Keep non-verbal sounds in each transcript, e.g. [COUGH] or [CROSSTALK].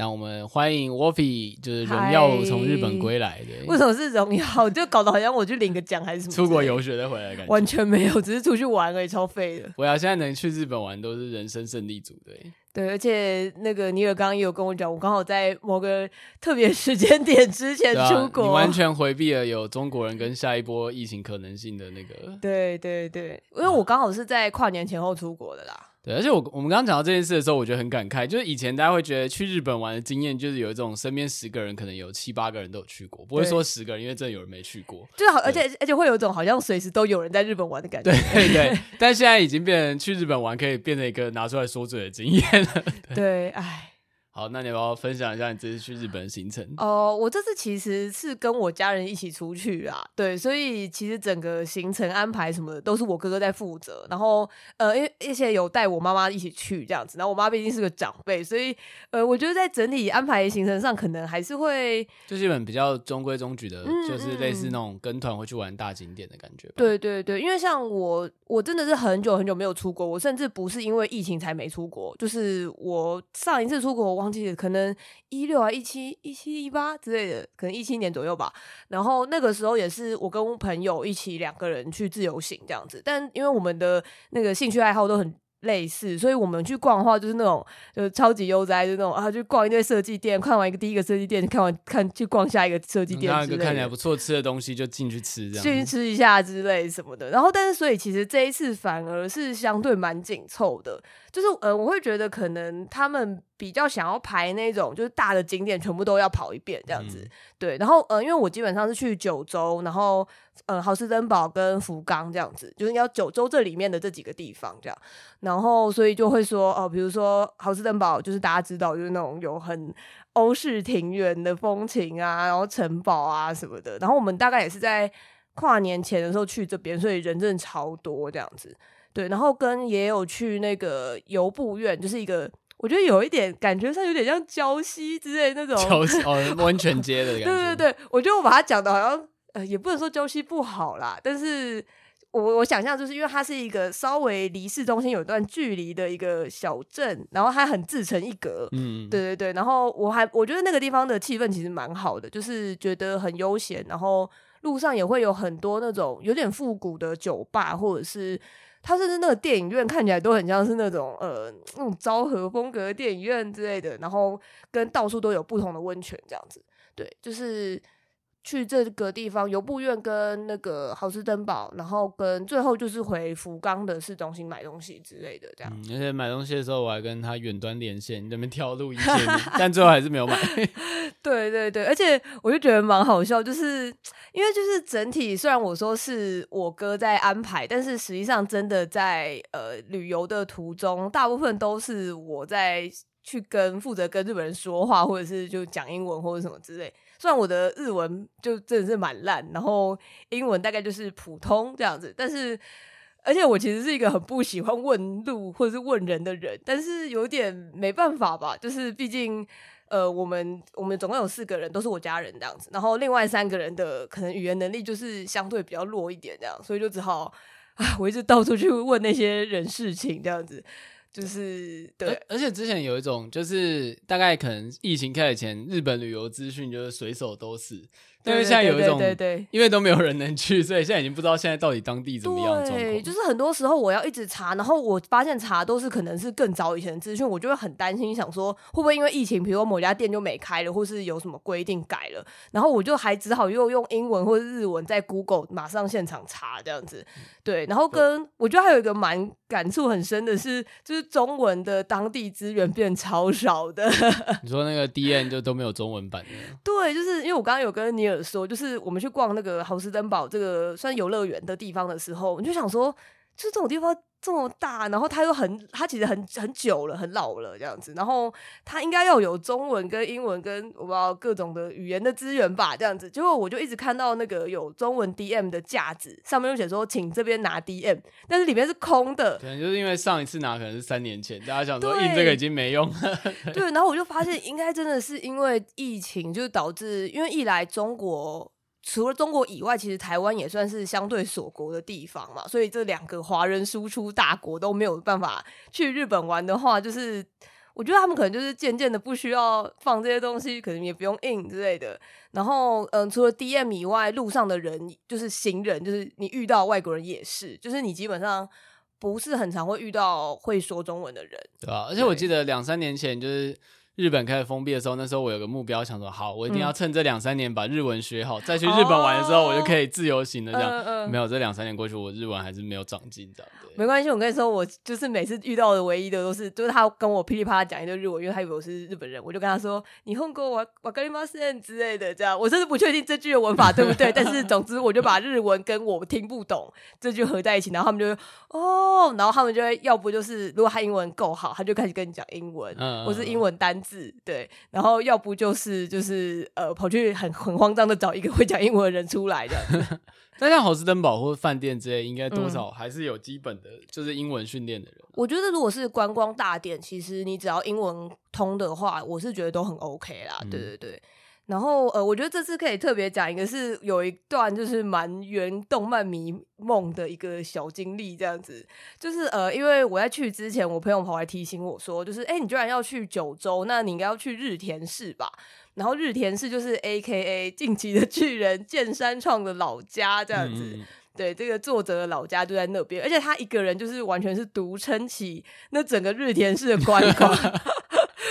让我们欢迎 Wolfie，就是荣耀从日本归来的。为什么是荣耀？就搞得好像我去领个奖还是什么？出国游学再回来的感觉？完全没有，只是出去玩而已，超废的。我要现在能去日本玩，都是人生胜利组对。对，而且那个尼尔刚刚也有跟我讲，我刚好在某个特别时间点之前出国，啊、你完全回避了有中国人跟下一波疫情可能性的那个。对对对，因为我刚好是在跨年前后出国的啦。对，而且我我们刚刚讲到这件事的时候，我觉得很感慨。就是以前大家会觉得去日本玩的经验，就是有一种身边十个人可能有七八个人都有去过，不会说十个人，因为真的有人没去过。就是好，而且而且会有一种好像随时都有人在日本玩的感觉。对对对，[LAUGHS] 但现在已经变成去日本玩可以变成一个拿出来说嘴的经验了。[LAUGHS] 对，对，哎。好，那你要不要分享一下你这次去日本的行程？哦、呃，我这次其实是跟我家人一起出去啊，对，所以其实整个行程安排什么的都是我哥哥在负责。然后，呃，因为而且有带我妈妈一起去这样子，然后我妈毕竟是个长辈，所以呃，我觉得在整体安排行程上，可能还是会就是一本比较中规中矩的，嗯、就是类似那种跟团会去玩大景点的感觉。对对对，因为像我，我真的是很久很久没有出国，我甚至不是因为疫情才没出国，就是我上一次出国。忘记了，可能一六啊、一七、一七、一八之类的，可能一七年左右吧。然后那个时候也是我跟朋友一起两个人去自由行这样子，但因为我们的那个兴趣爱好都很。类似，所以我们去逛的话，就是那种就是超级悠哉，就那种啊，去逛一堆设计店，看完一个第一个设计店，看完看去逛下一个设计店，那个看起来不错吃的东西就进去吃，这样进去吃一下之类什么的。然后，但是所以其实这一次反而是相对蛮紧凑的，就是呃，我会觉得可能他们比较想要排那种就是大的景点全部都要跑一遍这样子，嗯、对。然后呃，因为我基本上是去九州，然后。呃，豪斯登堡跟福冈这样子，就是要九州这里面的这几个地方这样，然后所以就会说哦，比如说豪斯登堡，就是大家知道就是那种有很欧式庭园的风情啊，然后城堡啊什么的。然后我们大概也是在跨年前的时候去这边，所以人真的超多这样子。对，然后跟也有去那个游步院，就是一个我觉得有一点感觉上有点像礁溪之类那种礁溪 [LAUGHS] 哦，温泉街的感觉。对对对，我觉得我把它讲的好像。呃，也不能说礁溪不好啦，但是我我想象就是因为它是一个稍微离市中心有一段距离的一个小镇，然后它很自成一格，嗯，对对对，然后我还我觉得那个地方的气氛其实蛮好的，就是觉得很悠闲，然后路上也会有很多那种有点复古的酒吧，或者是他甚至那个电影院看起来都很像是那种呃那种昭和风格的电影院之类的，然后跟到处都有不同的温泉这样子，对，就是。去这个地方，由布院跟那个豪斯登堡，然后跟最后就是回福冈的市中心买东西之类的，这样。嗯、而且买东西的时候，我还跟他远端连线，那边挑路一线，[LAUGHS] 但最后还是没有买。[LAUGHS] 对对对，而且我就觉得蛮好笑，就是因为就是整体，虽然我说是我哥在安排，但是实际上真的在呃旅游的途中，大部分都是我在去跟负责跟日本人说话，或者是就讲英文或者什么之类。虽然我的日文就真的是蛮烂，然后英文大概就是普通这样子，但是而且我其实是一个很不喜欢问路或者是问人的人，但是有点没办法吧，就是毕竟呃我们我们总共有四个人都是我家人这样子，然后另外三个人的可能语言能力就是相对比较弱一点这样，所以就只好啊 [LAUGHS] 我一直到处去问那些人事情这样子。就是对，而且之前有一种，就是大概可能疫情开始前，日本旅游资讯就是随手都是，但是现在有一种，对对对对，因为都没有人能去，所以现在已经不知道现在到底当地怎么样。对，就是很多时候我要一直查，然后我发现查都是可能是更早以前的资讯，我就会很担心，想说会不会因为疫情，比如说某家店就没开了，或是有什么规定改了，然后我就还只好又用英文或者日文在 Google 马上现场查这样子。对，然后跟我觉得还有一个蛮感触很深的是，就是中文的当地资源变超少的。[LAUGHS] 你说那个 D N 就都没有中文版的？对，就是因为我刚刚有跟尼尔说，就是我们去逛那个豪斯登堡这个算游乐园的地方的时候，我就想说，就是这种地方。这么大，然后它又很，它其实很很久了，很老了这样子。然后它应该要有中文跟英文跟我不知道各种的语言的资源吧，这样子。结果我就一直看到那个有中文 DM 的架子，上面就写说请这边拿 DM，但是里面是空的。可能就是因为上一次拿可能是三年前，大家想说印这个已经没用了。对，然后我就发现应该真的是因为疫情，就是导致因为一来中国。除了中国以外，其实台湾也算是相对锁国的地方嘛，所以这两个华人输出大国都没有办法去日本玩的话，就是我觉得他们可能就是渐渐的不需要放这些东西，可能也不用印之类的。然后，嗯，除了 DM 以外，路上的人就是行人，就是你遇到外国人也是，就是你基本上不是很常会遇到会说中文的人，对啊？而且我记得两三年前就是。日本开始封闭的时候，那时候我有个目标，想说好，我一定要趁这两三年把日文学好，嗯、再去日本玩的时候，我就可以自由行的这样。哦呃呃、没有，这两三年过去，我日文还是没有长进，这样对。没关系，我跟你说，我就是每次遇到的唯一的都是，就是他跟我噼里啪啦讲一堆日文，因为他以为我是日本人，我就跟他说你混过我我跟你妈线之类的，这样。我甚至不确定这句的文法对不对，[LAUGHS] 但是总之我就把日文跟我听不懂这句合在一起，然后他们就会哦，然后他们就会要不就是如果他英文够好，他就开始跟你讲英文，嗯、或是英文单字，对。然后要不就是就是呃跑去很很慌张的找一个会讲英文的人出来的。[LAUGHS] 那像豪斯登堡或饭店之类，应该多少还是有基本的，就是英文训练的人。我觉得如果是观光大店，其实你只要英文通的话，我是觉得都很 OK 啦。对对对。然后呃，我觉得这次可以特别讲一个，是有一段就是蛮圆动漫迷梦的一个小经历，这样子，就是呃，因为我在去之前，我朋友跑来提醒我说，就是哎，你居然要去九州，那你应该要去日田市吧？然后日田市就是 AKA 近期的巨人剑山创的老家，这样子。嗯对，这个作者的老家就在那边，而且他一个人就是完全是独撑起那整个日田市的观光。[LAUGHS]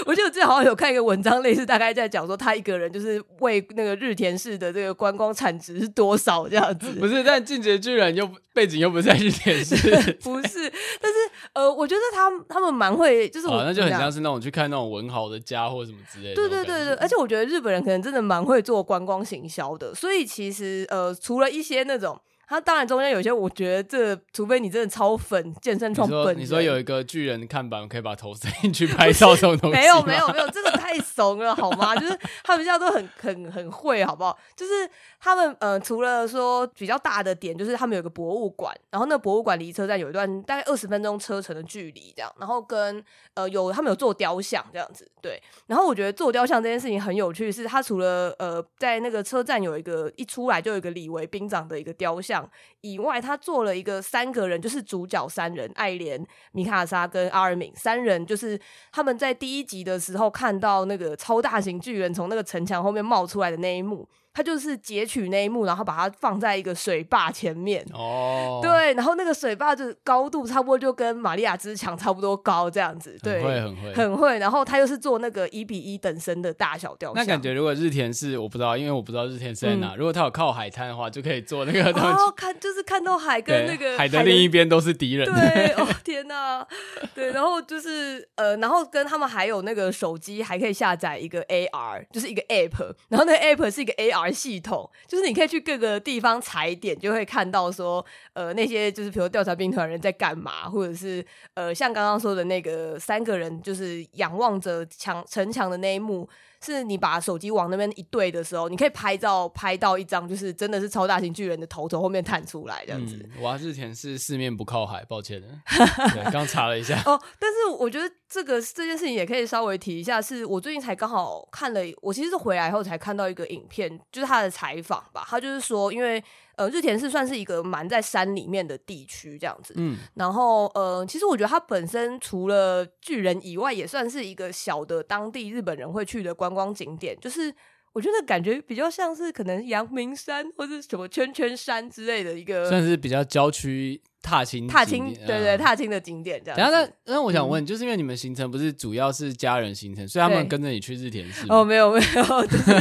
我记得之前好像有看一个文章，类似大概在讲说他一个人就是为那个日田市的这个观光产值是多少这样子。[LAUGHS] 不是，但进击的巨人又背景又不在日田市，[LAUGHS] 不是。但是呃，我觉得他他们蛮会，就是我、哦、那就很像是那种去看那种文豪的家或什么之类的。对对对对，而且我觉得日本人可能真的蛮会做观光行销的，所以其实呃，除了一些那种。他当然中间有些，我觉得这除非你真的超粉健身创本，你说有一个巨人看板，可以把头塞进去拍照这种东西，没有没有没有，这个太怂了好吗？就是他们现在都很很很会，好不好？就是他们呃，除了说比较大的点，就是他们有个博物馆，然后那个博物馆离车站有一段大概二十分钟车程的距离，这样，然后跟呃有他们有做雕像这样子，对。然后我觉得做雕像这件事情很有趣，是他除了呃在那个车站有一个一出来就有一个李维兵长的一个雕像。음以外，他做了一个三个人，就是主角三人，爱莲、米卡莎跟阿尔敏三人，就是他们在第一集的时候看到那个超大型巨人从那个城墙后面冒出来的那一幕。他就是截取那一幕，然后把它放在一个水坝前面。哦，对，然后那个水坝就高度差不多就跟玛利亚之墙差不多高这样子。对，很会，很会，很会。然后他又是做那个一比一等身的大小雕像。那感觉如果日田是我不知道，因为我不知道日田是在哪。嗯、如果他有靠海滩的话，就可以做那个东西。哦，看就是看到海跟那个海的另一边都是敌人。对，哦天哪，对，然后就是呃，然后跟他们还有那个手机还可以下载一个 AR，就是一个 App，然后那个 App 是一个 AR 系统。就是你可以去各个地方踩点，就会看到说，呃，那些就是比如调查兵团人在干嘛，或者是呃，像刚刚说的那个三个人就是仰望着墙城墙的那一幕。是你把手机往那边一对的时候，你可以拍照拍到一张，就是真的是超大型巨人的头从后面探出来这样子。哇、嗯，日田是四面不靠海，抱歉的。[LAUGHS] 刚查了一下。哦，但是我觉得这个这件事情也可以稍微提一下，是我最近才刚好看了，我其实是回来后才看到一个影片，就是他的采访吧。他就是说，因为。呃，日田是算是一个蛮在山里面的地区，这样子。嗯，然后呃，其实我觉得它本身除了巨人以外，也算是一个小的当地日本人会去的观光景点。就是我我觉得感觉比较像是可能阳明山或者什么圈圈山之类的一个，算是比较郊区踏青踏青，对对，踏青的景点这样。等下，那那我想问，就是因为你们行程不是主要是家人行程，所以他们跟着你去日田市？哦，没有没有，就是。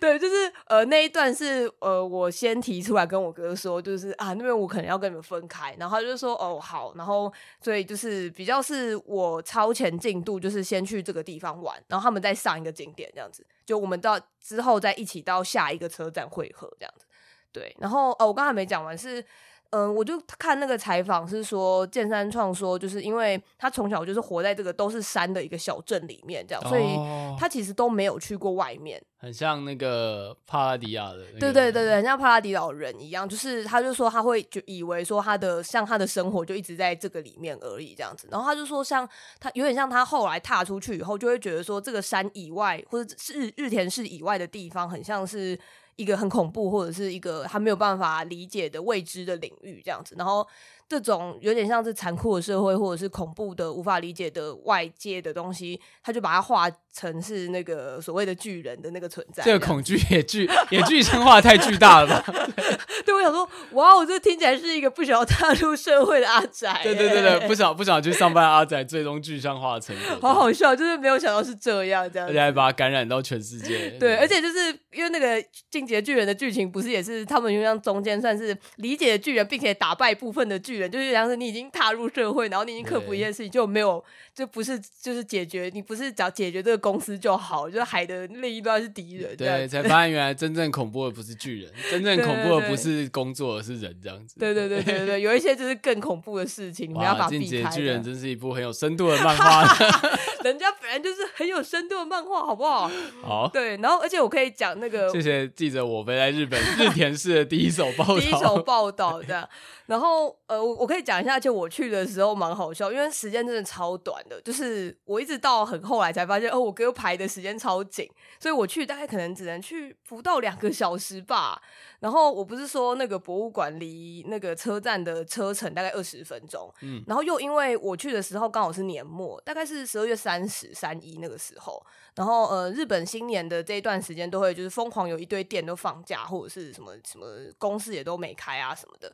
对，就是呃那一段是呃我先提出来跟我哥说，就是啊那边我可能要跟你们分开，然后他就说哦好，然后所以就是比较是我超前进度，就是先去这个地方玩，然后他们再上一个景点这样子，就我们到之后再一起到下一个车站汇合这样子。对，然后哦我刚才没讲完是。嗯，我就看那个采访是说，剑山创说，就是因为他从小就是活在这个都是山的一个小镇里面，这样，所以他其实都没有去过外面，很像那个帕拉迪亚的，对对对对，很像帕拉迪老人一样，就是他就说他会就以为说他的像他的生活就一直在这个里面而已这样子，然后他就说像他有点像他后来踏出去以后，就会觉得说这个山以外或者是日日田市以外的地方，很像是。一个很恐怖，或者是一个他没有办法理解的未知的领域，这样子，然后。这种有点像是残酷的社会，或者是恐怖的、无法理解的外界的东西，他就把它画成是那个所谓的巨人的那个存在。这个恐惧也巨也具象化太巨大了吧？[LAUGHS] 对，我想说，哇，我这听起来是一个不想要踏入社会的阿宅。对对对对，不想不想去上班的阿宅，最终具象化成好好笑，就是没有想到是这样，这样，而且还把它感染到全世界。对，对而且就是因为那个进击的巨人的剧情，不是也是他们就像中间算是理解的巨人，并且打败部分的巨人，就是像是你已经踏入社会，然后你已经克服一件事情，就没有，就不是就是解决，你不是只要解决这个公司就好，就是海的另一端是敌人。对，才发现原来真正恐怖的不是巨人，真正恐怖的不是工作，而是人这样子。对对对对对，有一些就是更恐怖的事情，你要把避开。进击的巨人真是一部很有深度的漫画，[LAUGHS] 人家本来就是很有深度的漫画，好不好？好。对，然后而且我可以讲那个，谢谢记者我飞在日本日田市的第一手报道，[LAUGHS] 第一手报道这样。然后，呃，我我可以讲一下，就我去的时候蛮好笑，因为时间真的超短的，就是我一直到很后来才发现，哦，我哥排的时间超紧，所以我去大概可能只能去不到两个小时吧。然后我不是说那个博物馆离那个车站的车程大概二十分钟，嗯，然后又因为我去的时候刚好是年末，大概是十二月三十、三一那个时候，然后呃，日本新年的这一段时间都会就是疯狂有一堆店都放假，或者是什么什么公司也都没开啊什么的。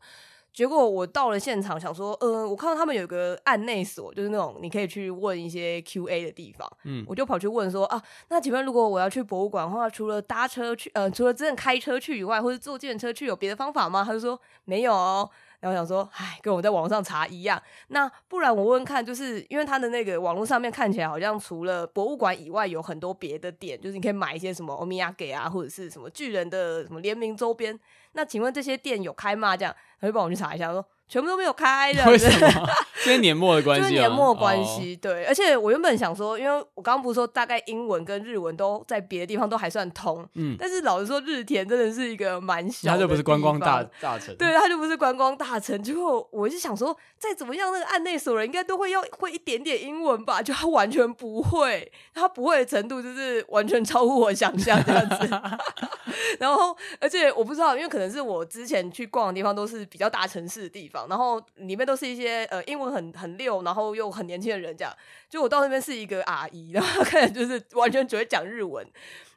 结果我到了现场，想说，呃，我看到他们有个案内所，就是那种你可以去问一些 Q&A 的地方。嗯，我就跑去问说，啊，那请问如果我要去博物馆的话，除了搭车去，呃，除了真的开车去以外，或者坐电车去，有别的方法吗？他就说没有哦。然后想说，唉，跟我在网上查一样。那不然我问看，就是因为他的那个网络上面看起来好像除了博物馆以外，有很多别的店，就是你可以买一些什么欧米亚给啊，或者是什么巨人的什么联名周边。那请问这些店有开吗？这样他就帮我去查一下，说。全部都没有开的，为什么？[LAUGHS] 因为年末的关系，就是年末关系。对，而且我原本想说，因为我刚刚不是说大概英文跟日文都在别的地方都还算通，嗯，但是老实说，日田真的是一个蛮小的，它就不是观光大大城，对，他就不是观光大城。结果我就想说，再怎么样，那个案内所人应该都会要会一点点英文吧？就他完全不会，[LAUGHS] 他不会的程度就是完全超乎我想象这样子。[LAUGHS] 然后，而且我不知道，因为可能是我之前去逛的地方都是比较大城市的地方。然后里面都是一些呃英文很很溜，然后又很年轻的人，这样。就我到那边是一个阿姨，然后看起来就是完全只会讲日文。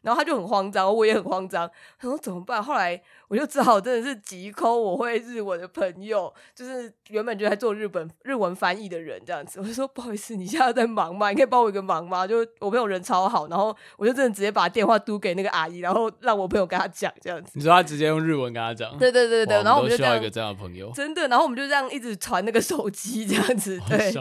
然后他就很慌张，我也很慌张。他说怎么办？后来我就只好真的是急 call 我会日文的朋友，就是原本就在做日本日文翻译的人这样子。我就说不好意思，你现在在忙吗？你可以帮我一个忙吗？就我朋友人超好，然后我就真的直接把电话嘟给那个阿姨，然后让我朋友跟他讲这样子。你说他直接用日文跟他讲？对对对对。然后我们就需要一个这样的朋友，真的。然后我们就这样一直传那个手机这样子，对。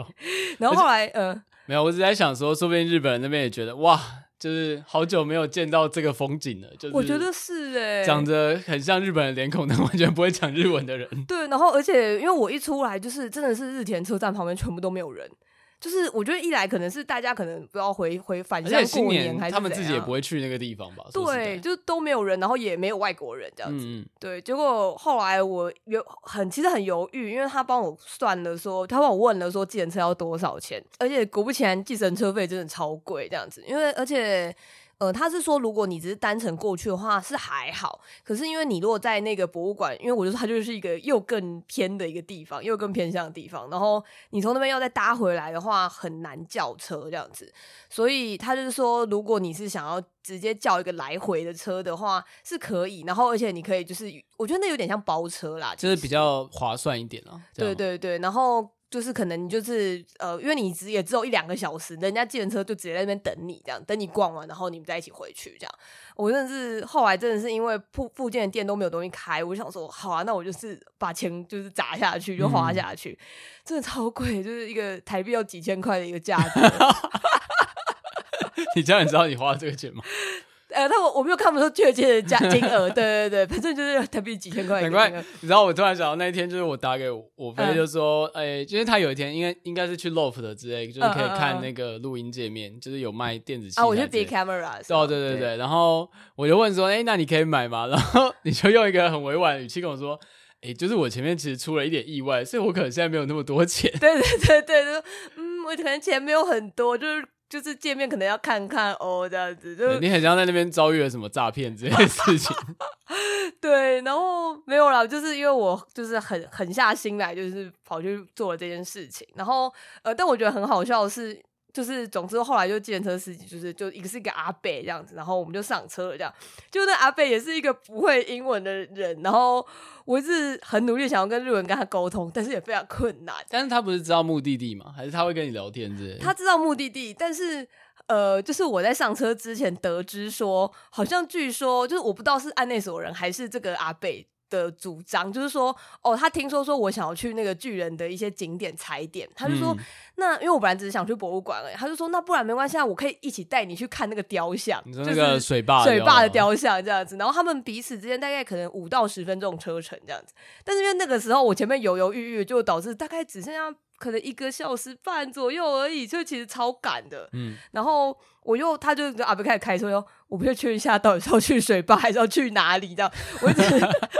然后后来呃，没有，我只在想说，说不定日本人那边也觉得哇。就是好久没有见到这个风景了，就是我觉得是哎，长得很像日本的脸孔，但完全不会讲日文的人。对，然后而且因为我一出来，就是真的是日田车站旁边全部都没有人。就是我觉得一来可能是大家可能不要回回返乡过年，还是他们自己也不会去那个地方吧？对，就都没有人，然后也没有外国人这样子。嗯、对，结果后来我有很其实很犹豫，因为他帮我算了说，他帮我问了说计程车要多少钱，而且果不其然，计程车费真的超贵这样子。因为而且呃，他是说如果你只是单程过去的话是还好，可是因为你如果在那个博物馆，因为我就说它就是一个又更偏的一个地方，又更偏向的地方，然后你从那边要再搭回来的话很难叫车这样子，所以他就是说如果你是想要直接叫一个来回的车的话是可以，然后而且你可以就是我觉得那有点像包车啦，就是比较划算一点啊。对对对，然后。就是可能你就是呃，因为你只也只有一两个小时，人家计程车就直接在那边等你，这样等你逛完，然后你们再一起回去，这样。我真的是后来真的是因为附附近的店都没有东西开，我就想说好啊，那我就是把钱就是砸下去，就花下去，嗯、真的超贵，就是一个台币要几千块的一个价格。[LAUGHS] 你这样你知道你花了这个钱吗？呃，他我我没有看不出确切的价 [LAUGHS] 金额，对对对，反正就是特别几千块。难怪，你知道我突然想到那一天，就是我打给我飞，就说，哎、嗯，因为他有一天应该应该是去 Loft 之类，就是可以看那个录音界面，就是有卖电子器啊，我是 Big Camera。哦，对对对，对然后我就问说，哎，那你可以买吗？[LAUGHS] 然后你就用一个很委婉的语气跟我说，哎，就是我前面其实出了一点意外，所以我可能现在没有那么多钱。对对对对，就嗯，我可能钱没有很多，就是。就是见面可能要看看哦，这样子就你很像在那边遭遇了什么诈骗这件事情，[LAUGHS] 对，然后没有啦，就是因为我就是很狠下心来，就是跑去做了这件事情，然后呃，但我觉得很好笑的是。就是，总之后来就计程车司机，就是就一个是一个阿贝这样子，然后我们就上车了，这样。就那阿贝也是一个不会英文的人，然后我一直很努力想要跟日文跟他沟通，但是也非常困难。但是他不是知道目的地吗？还是他会跟你聊天之类的？他知道目的地，但是呃，就是我在上车之前得知说，好像据说就是我不知道是案内所人还是这个阿伯。的主张就是说，哦，他听说说我想要去那个巨人的一些景点踩点，他就说，嗯、那因为我本来只是想去博物馆而已，他就说，那不然没关系，我可以一起带你去看那个雕像，你说那个水坝水坝的雕像这样子，然后他们彼此之间大概可能五到十分钟车程这样子，但是因为那个时候我前面犹犹豫豫，就导致大概只剩下可能一个小时半左右而已，就其实超赶的，嗯，然后我又他就阿伯开始开车哟。我不确认一下，到底是要去水坝还是要去哪里？这样，我一直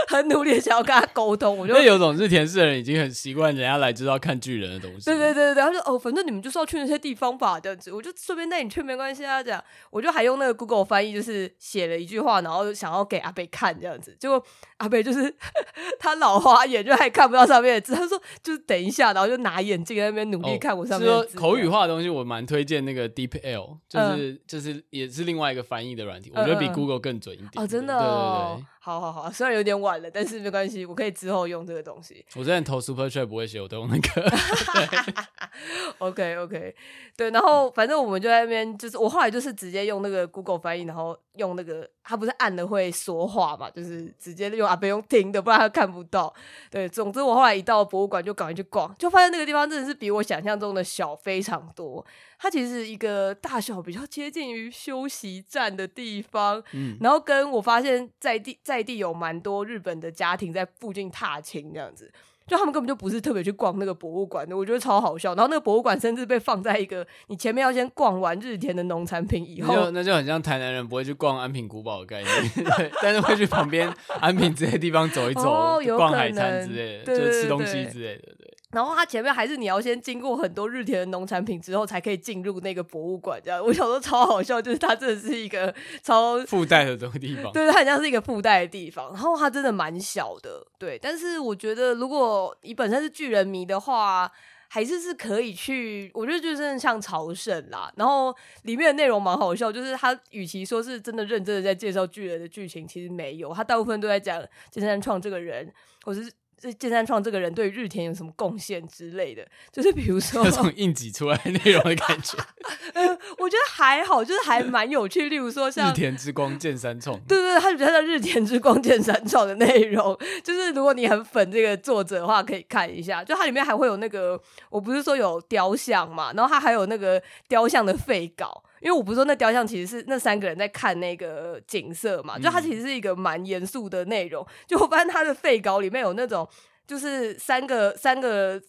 很 [LAUGHS] 努力的想要跟他沟通。我就有种日田市的人已经很习惯人家来就是要看巨人的东西。对对对对，他说哦，反正你们就是要去那些地方吧，这样子，我就顺便带你去没关系啊。这样，我就还用那个 Google 翻译，就是写了一句话，然后想要给阿北看这样子。结果阿北就是 [LAUGHS] 他老花眼，就还看不到上面的字。他说就是等一下，然后就拿眼镜在那边努力看我上面的字。哦、口语化的东西，我蛮推荐那个 DeepL，就是、嗯、就是也是另外一个翻译的软体，我觉得比 Google 更准一点。哦，真的哦，对对对，好好好，虽然有点晚了，但是没关系，我可以之后用这个东西。我之前投 Super Chat 不会写，我都用那个。[LAUGHS] OK OK，对，然后反正我们就在那边，就是我后来就是直接用那个 Google 翻译，然后用那个它不是按了会说话嘛，就是直接用啊，不用听的，不然他看不到。对，总之我后来一到博物馆就赶快去逛，就发现那个地方真的是比我想象中的小非常多。它其实是一个大小比较接近于休息站的地方，嗯，然后跟我发现在地在地有蛮多日本的家庭在附近踏青这样子。就他们根本就不是特别去逛那个博物馆的，我觉得超好笑。然后那个博物馆甚至被放在一个你前面要先逛完日田的农产品以后，就那就很像台南人不会去逛安平古堡的概念，对，但是会去旁边安平这些地方走一走，哦、逛海滩之类就吃东西之类的，对。然后它前面还是你要先经过很多日田的农产品之后，才可以进入那个博物馆。这样，我想说超好笑，就是它真的是一个超附带的这个地方，对，它很像是一个附带的地方。然后它真的蛮小的，对。但是我觉得，如果你本身是巨人迷的话，还是是可以去。我觉得就是像朝圣啦。然后里面的内容蛮好笑，就是它与其说是真的认真的在介绍巨人的剧情，其实没有，它大部分都在讲菅三创这个人，或是。这剑三创这个人对日田有什么贡献之类的，就是比如说 [LAUGHS] 这种硬挤出来的内容的感觉，[LAUGHS] 呃，我觉得还好，就是还蛮有趣。例如说像日田之光剑三创，对对对，他比较像日田之光剑三创的内容，就是如果你很粉这个作者的话，可以看一下。就它里面还会有那个，我不是说有雕像嘛，然后它还有那个雕像的废稿。因为我不是说那雕像其实是那三个人在看那个景色嘛，就它其实是一个蛮严肃的内容。就我发现他的废稿里面有那种，就是三个三个，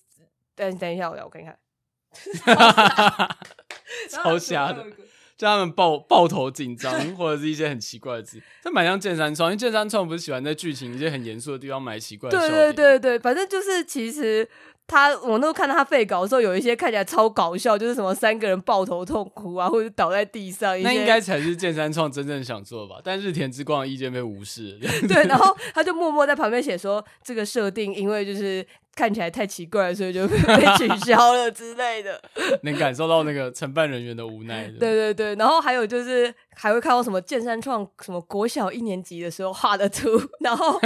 等等一下，我来我看看，[LAUGHS] [LAUGHS] 超瞎的，叫他们抱抱头紧张，或者是一些很奇怪的字，这蛮像剑三创，因为剑三创不是喜欢在剧情一些很严肃的地方埋奇怪的。对对对对，反正就是其实。他我那时候看到他废稿的时候，有一些看起来超搞笑，就是什么三个人抱头痛哭啊，或者倒在地上。那应该才是剑三创真正想做的吧？但日田之光的意见被无视了。[LAUGHS] 对，然后他就默默在旁边写说，这个设定因为就是看起来太奇怪，所以就 [LAUGHS] 被取消了之类的。[LAUGHS] 能感受到那个承办人员的无奈的。对对对，然后还有就是还会看到什么剑三创什么国小一年级的时候画的图，然后。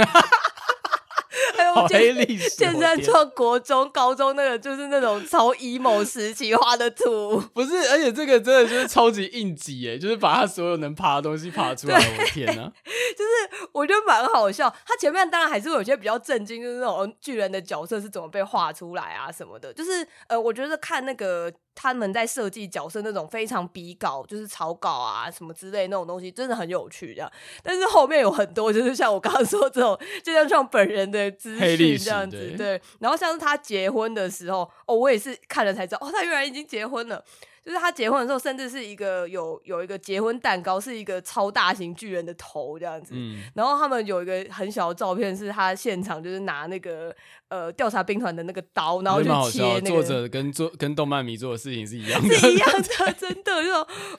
还有黑历史，谏山创国中、高中那个就是那种超 emo 时期画的图，不是，而且这个真的就是超级应急哎，就是把他所有能爬的东西爬出来，我的天哪！[LAUGHS] 就是我觉得蛮好笑。他前面当然还是会有些比较震惊，就是那种巨人的角色是怎么被画出来啊什么的。就是呃，我觉得看那个。他们在设计角色那种非常笔稿，就是草稿啊什么之类那种东西，真的很有趣这样。但是后面有很多，就是像我刚刚说这种，就像像本人的资讯这样子，对，然后像是他结婚的时候，哦，我也是看了才知道，哦，他原来已经结婚了。就是他结婚的时候，甚至是一个有有一个结婚蛋糕，是一个超大型巨人的头这样子。嗯，然后他们有一个很小的照片，是他现场就是拿那个呃调查兵团的那个刀，然后去切那个。作者跟做跟动漫迷做的事情是一样的，是一样的，[LAUGHS] 真的就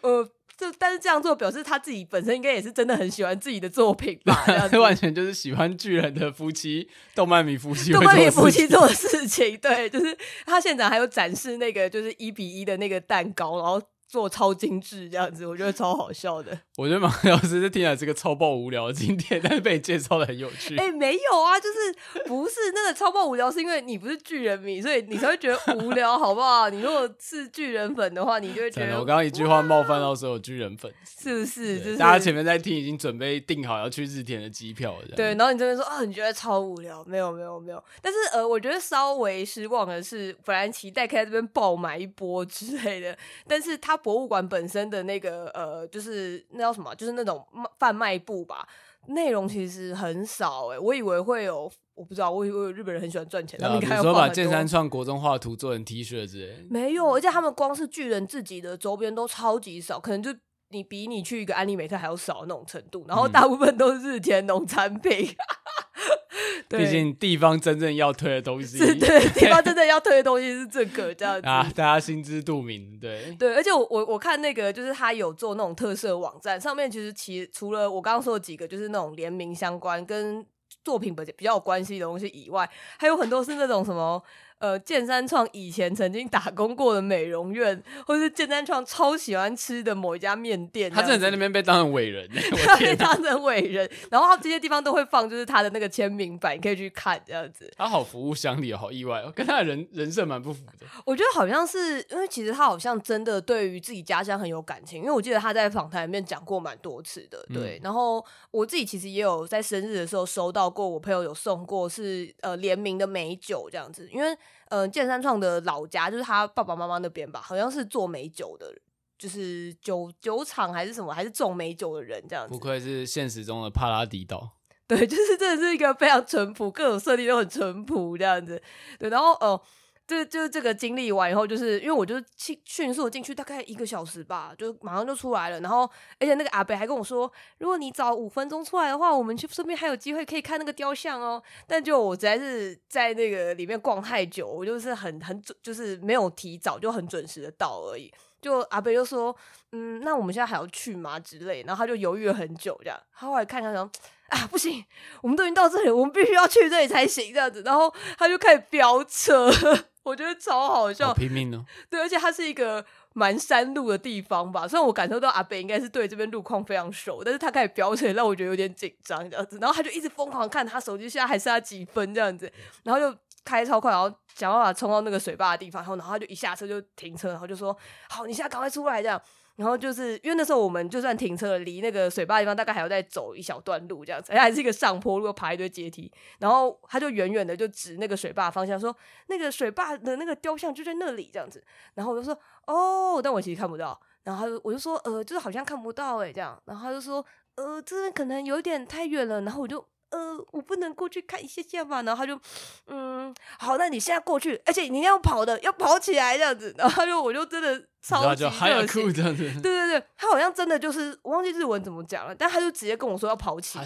呃。就但是这样做表示他自己本身应该也是真的很喜欢自己的作品吧？这 [LAUGHS] 完全就是喜欢巨人的夫妻，动漫迷夫妻，动漫迷夫妻做的事情。对，就是他现场还有展示那个就是一比一的那个蛋糕，然后。做超精致这样子，我觉得超好笑的。[LAUGHS] 我觉得马老师这听起来是个超爆无聊的经典，但是被你介绍的很有趣。哎、欸，没有啊，就是不是那个超爆无聊，是因为你不是巨人迷，所以你才会觉得无聊，好不好？你如果是巨人粉的话，你就会觉得我刚刚一句话冒犯到所有巨人粉，是不是？就是大家前面在听，已经准备订好要去日田的机票了。对，然后你这边说啊，你觉得超无聊？没有，没有，没有。但是呃，我觉得稍微失望的是，本来期待可以在这边爆买一波之类的，但是他。博物馆本身的那个呃，就是那叫什么？就是那种贩卖部吧，内容其实很少哎、欸。我以为会有，我不知道，我以为日本人很喜欢赚钱，他们应该说把剑山创国中画图做成 T 恤之类。没有，而且他们光是巨人自己的周边都超级少，可能就你比你去一个安利美特还要少那种程度。然后大部分都是日田农产品。嗯毕竟地方真正要推的东西是 [LAUGHS] 对，地方真正要推的东西是这个这样子啊，大家心知肚明，对对。而且我我我看那个就是他有做那种特色网站，上面其实其除了我刚刚说的几个，就是那种联名相关跟作品本比较有关系的东西以外，还有很多是那种什么。呃，谏山创以前曾经打工过的美容院，或是谏山创超喜欢吃的某一家面店，他真的在那边被当成伟人，[LAUGHS] 他被当成伟人，然后他这些地方都会放，就是他的那个签名版，你可以去看这样子。他好服务乡里，好意外哦，跟他的人人设蛮不符的。我觉得好像是因为其实他好像真的对于自己家乡很有感情，因为我记得他在访谈里面讲过蛮多次的。对，嗯、然后我自己其实也有在生日的时候收到过，我朋友有送过是呃联名的美酒这样子，因为。嗯，谏山创的老家就是他爸爸妈妈那边吧，好像是做美酒的，就是酒酒厂还是什么，还是种美酒的人这样子。不愧是现实中的帕拉迪岛。[LAUGHS] 对，就是真的是一个非常淳朴，各种设定都很淳朴这样子。对，然后呃。就就这个经历完以后，就是因为我就迅迅速进去，大概一个小时吧，就马上就出来了。然后，而且那个阿北还跟我说，如果你早五分钟出来的话，我们去顺便还有机会可以看那个雕像哦。但就我实在是在那个里面逛太久，我就是很很准，就是没有提早，就很准时的到而已。就阿北就说，嗯，那我们现在还要去吗？之类。然后他就犹豫了很久，这样。他后来看看说，啊，不行，我们都已经到这里，我们必须要去这里才行，这样子。然后他就开始飙车。我觉得超好笑，好拼命哦！对，而且它是一个蛮山路的地方吧。虽然我感受到阿北应该是对这边路况非常熟，但是他开始飙车，让我觉得有点紧张这样子。然后他就一直疯狂看他手机，现在还剩下几分这样子。然后就开超快，然后想办法冲到那个水坝的地方，然后然后他就一下车就停车，然后就说：“好，你现在赶快出来这样。”然后就是因为那时候我们就算停车，离那个水坝地方大概还要再走一小段路这样子，而且还是一个上坡路，爬一堆阶梯。然后他就远远的就指那个水坝方向说：“那个水坝的那个雕像就在那里。”这样子。然后我就说：“哦，但我其实看不到。”然后他就我就说：“呃，就是好像看不到诶。”这样。然后他就说：“呃，这边可能有点太远了。”然后我就。呃，我不能过去看一下下嘛，然后他就，嗯，好，那你现在过去，而且你要跑的，要跑起来这样子，然后他就我就真的超级热血，对对对，他好像真的就是我忘记日文怎么讲了，但他就直接跟我说要跑起来，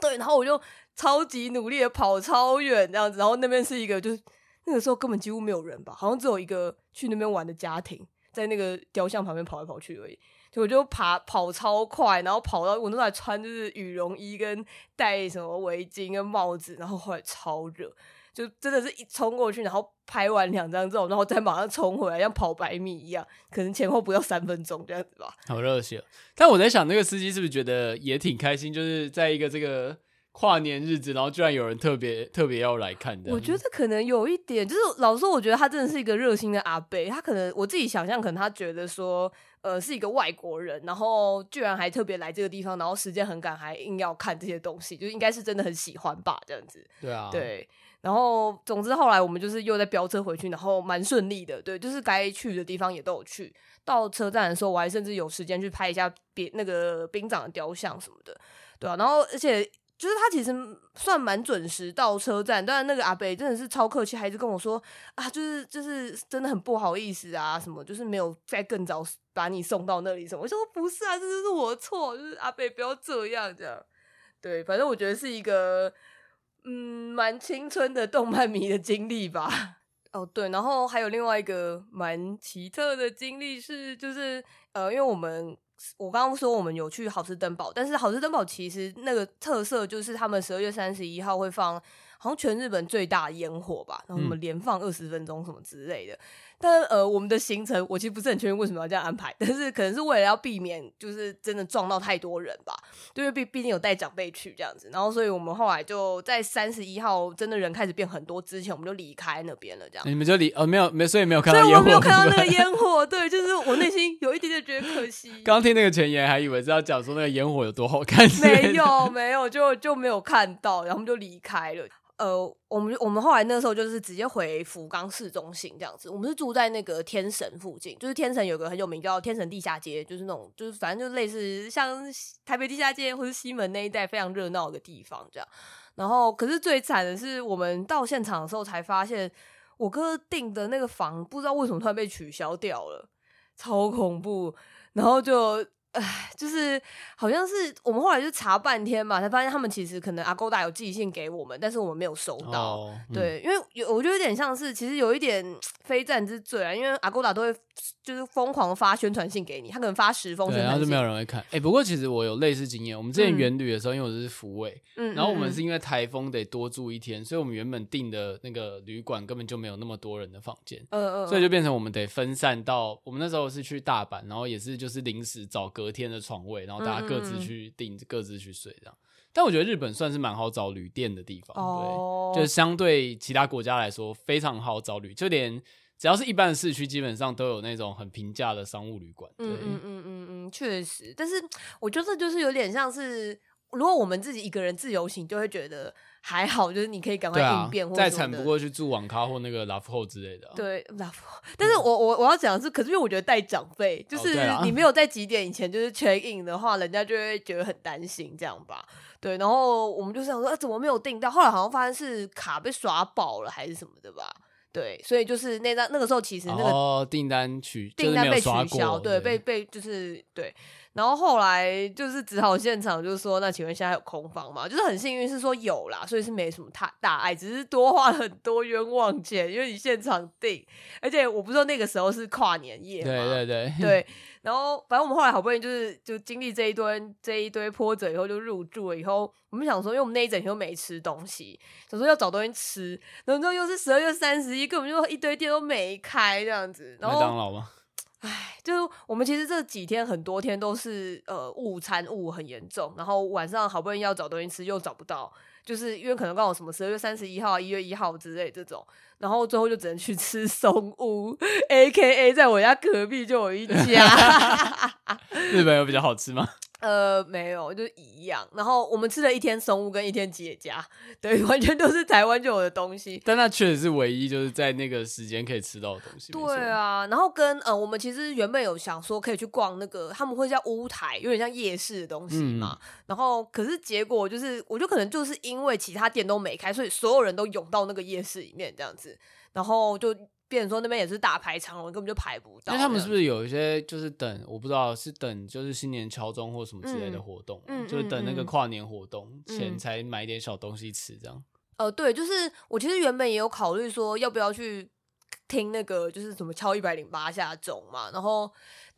对，然后我就超级努力的跑超远这样子，然后那边是一个就是。那个时候根本几乎没有人吧，好像只有一个去那边玩的家庭在那个雕像旁边跑来跑去而已。就我就爬跑超快，然后跑到我那时候还穿就是羽绒衣跟戴什么围巾跟帽子，然后后来超热。就真的是一冲过去，然后拍完两张之后，然后再马上冲回来，像跑百米一样，可能前后不到三分钟这样子吧。好热血！但我在想，那个司机是不是觉得也挺开心？就是在一个这个跨年日子，然后居然有人特别特别要来看的。我觉得可能有一点，就是老实说，我觉得他真的是一个热心的阿伯。他可能我自己想象，可能他觉得说，呃，是一个外国人，然后居然还特别来这个地方，然后时间很赶，还硬要看这些东西，就应该是真的很喜欢吧，这样子。对啊，对。然后，总之后来我们就是又在飙车回去，然后蛮顺利的，对，就是该去的地方也都有去。到车站的时候，我还甚至有时间去拍一下别那个兵长的雕像什么的，对啊。然后，而且就是他其实算蛮准时到车站，当然那个阿北真的是超客气，还是跟我说啊，就是就是真的很不好意思啊，什么就是没有再更早把你送到那里什么。我说不是啊，这就是我的错，就是阿贝不要这样这样。对，反正我觉得是一个。嗯，蛮青春的动漫迷的经历吧。哦，对，然后还有另外一个蛮奇特的经历是，就是呃，因为我们我刚刚说我们有去好吃登堡，但是好吃登堡其实那个特色就是他们十二月三十一号会放好像全日本最大的烟火吧，然后我们连放二十分钟什么之类的。嗯但呃，我们的行程我其实不是很确定为什么要这样安排，[LAUGHS] 但是可能是为了要避免就是真的撞到太多人吧，因为毕毕竟有带长辈去这样子，然后所以我们后来就在三十一号真的人开始变很多之前，我们就离开那边了，这样。你们就离呃，没有没，所以没有看到烟火，所以我没有看到那个烟火，对，就是我内心有一点点觉得可惜。[LAUGHS] 刚听那个前言，还以为是要讲说那个烟火有多好看，没有没有，就就没有看到，然后我们就离开了。呃，我们我们后来那时候就是直接回福冈市中心这样子。我们是住在那个天神附近，就是天神有个很有名叫天神地下街，就是那种就是反正就类似像台北地下街或者西门那一带非常热闹的地方这样。然后，可是最惨的是，我们到现场的时候才发现，我哥订的那个房不知道为什么突然被取消掉了，超恐怖。然后就。唉，就是好像是我们后来就查半天嘛，才发现他们其实可能 Agoda 有寄信给我们，但是我们没有收到。Oh, 对，嗯、因为有我觉得有点像是，其实有一点非战之罪啊，因为 Agoda 都会就是疯狂发宣传信给你，他可能发十封，然后就没有人会看。哎、欸，不过其实我有类似经验，我们之前远旅的时候，嗯、因为我是福卫，嗯，然后我们是因为台风得多住一天，所以我们原本订的那个旅馆根本就没有那么多人的房间，嗯嗯，所以就变成我们得分散到我们那时候是去大阪，然后也是就是临时找隔天的床位，然后大家各自去订，嗯、各自去睡这样。但我觉得日本算是蛮好找旅店的地方，哦、对，就是相对其他国家来说非常好找旅，就连只要是一般的市区，基本上都有那种很平价的商务旅馆。对，嗯嗯嗯嗯嗯，确实。但是我觉得就是有点像是，如果我们自己一个人自由行，就会觉得。还好，就是你可以赶快应变，或者再惨不过去住网咖或那个 Love Hole 之类的。对，Love。但是我我我要讲的是，可是因为我觉得带长辈，就是你没有在几点以前就是 check in 的话，人家就会觉得很担心这样吧。对，然后我们就想说，啊，怎么没有订到？后来好像发现是卡被刷爆了还是什么的吧。对，所以就是那张那个时候其实那个订单取订单被取消，对，被被就是对。然后后来就是只好现场就是说，那请问现在有空房吗？就是很幸运是说有啦，所以是没什么太大碍，只是多花了很多冤枉钱，因为你现场订，而且我不知道那个时候是跨年夜嘛，对对对 [LAUGHS] 对。然后反正我们后来好不容易就是就经历这一堆这一堆波折以后就入住了以后，我们想说，因为我们那一整天都没吃东西，想说要找东西吃，然后又是十二月三十一，根本就一堆店都没开这样子。然后麦当劳吗？唉，就是我们其实这几天很多天都是呃误餐误很严重，然后晚上好不容易要找东西吃又找不到，就是因为可能刚好什么十二月三十一号、一月一号之类这种，然后最后就只能去吃松屋，AKA 在我家隔壁就有一家。[LAUGHS] 日本有比较好吃吗？呃，没有，就是一样。然后我们吃了一天松屋跟一天吉野家，对，[LAUGHS] 完全都是台湾就有的东西。但那确实是唯一就是在那个时间可以吃到的东西。对啊，然后跟呃，我们其实原本有想说可以去逛那个，他们会叫屋台，有点像夜市的东西嘛。嗯、然后可是结果就是，我觉得可能就是因为其他店都没开，所以所有人都涌到那个夜市里面这样子，然后就。变成说那边也是大排长龙，根本就排不到。那他们是不是有一些就是等我不知道是等就是新年敲钟或什么之类的活动，嗯、就是等那个跨年活动前才买点小东西吃这样？呃，对，就是我其实原本也有考虑说要不要去听那个，就是什么敲一百零八下钟嘛，然后。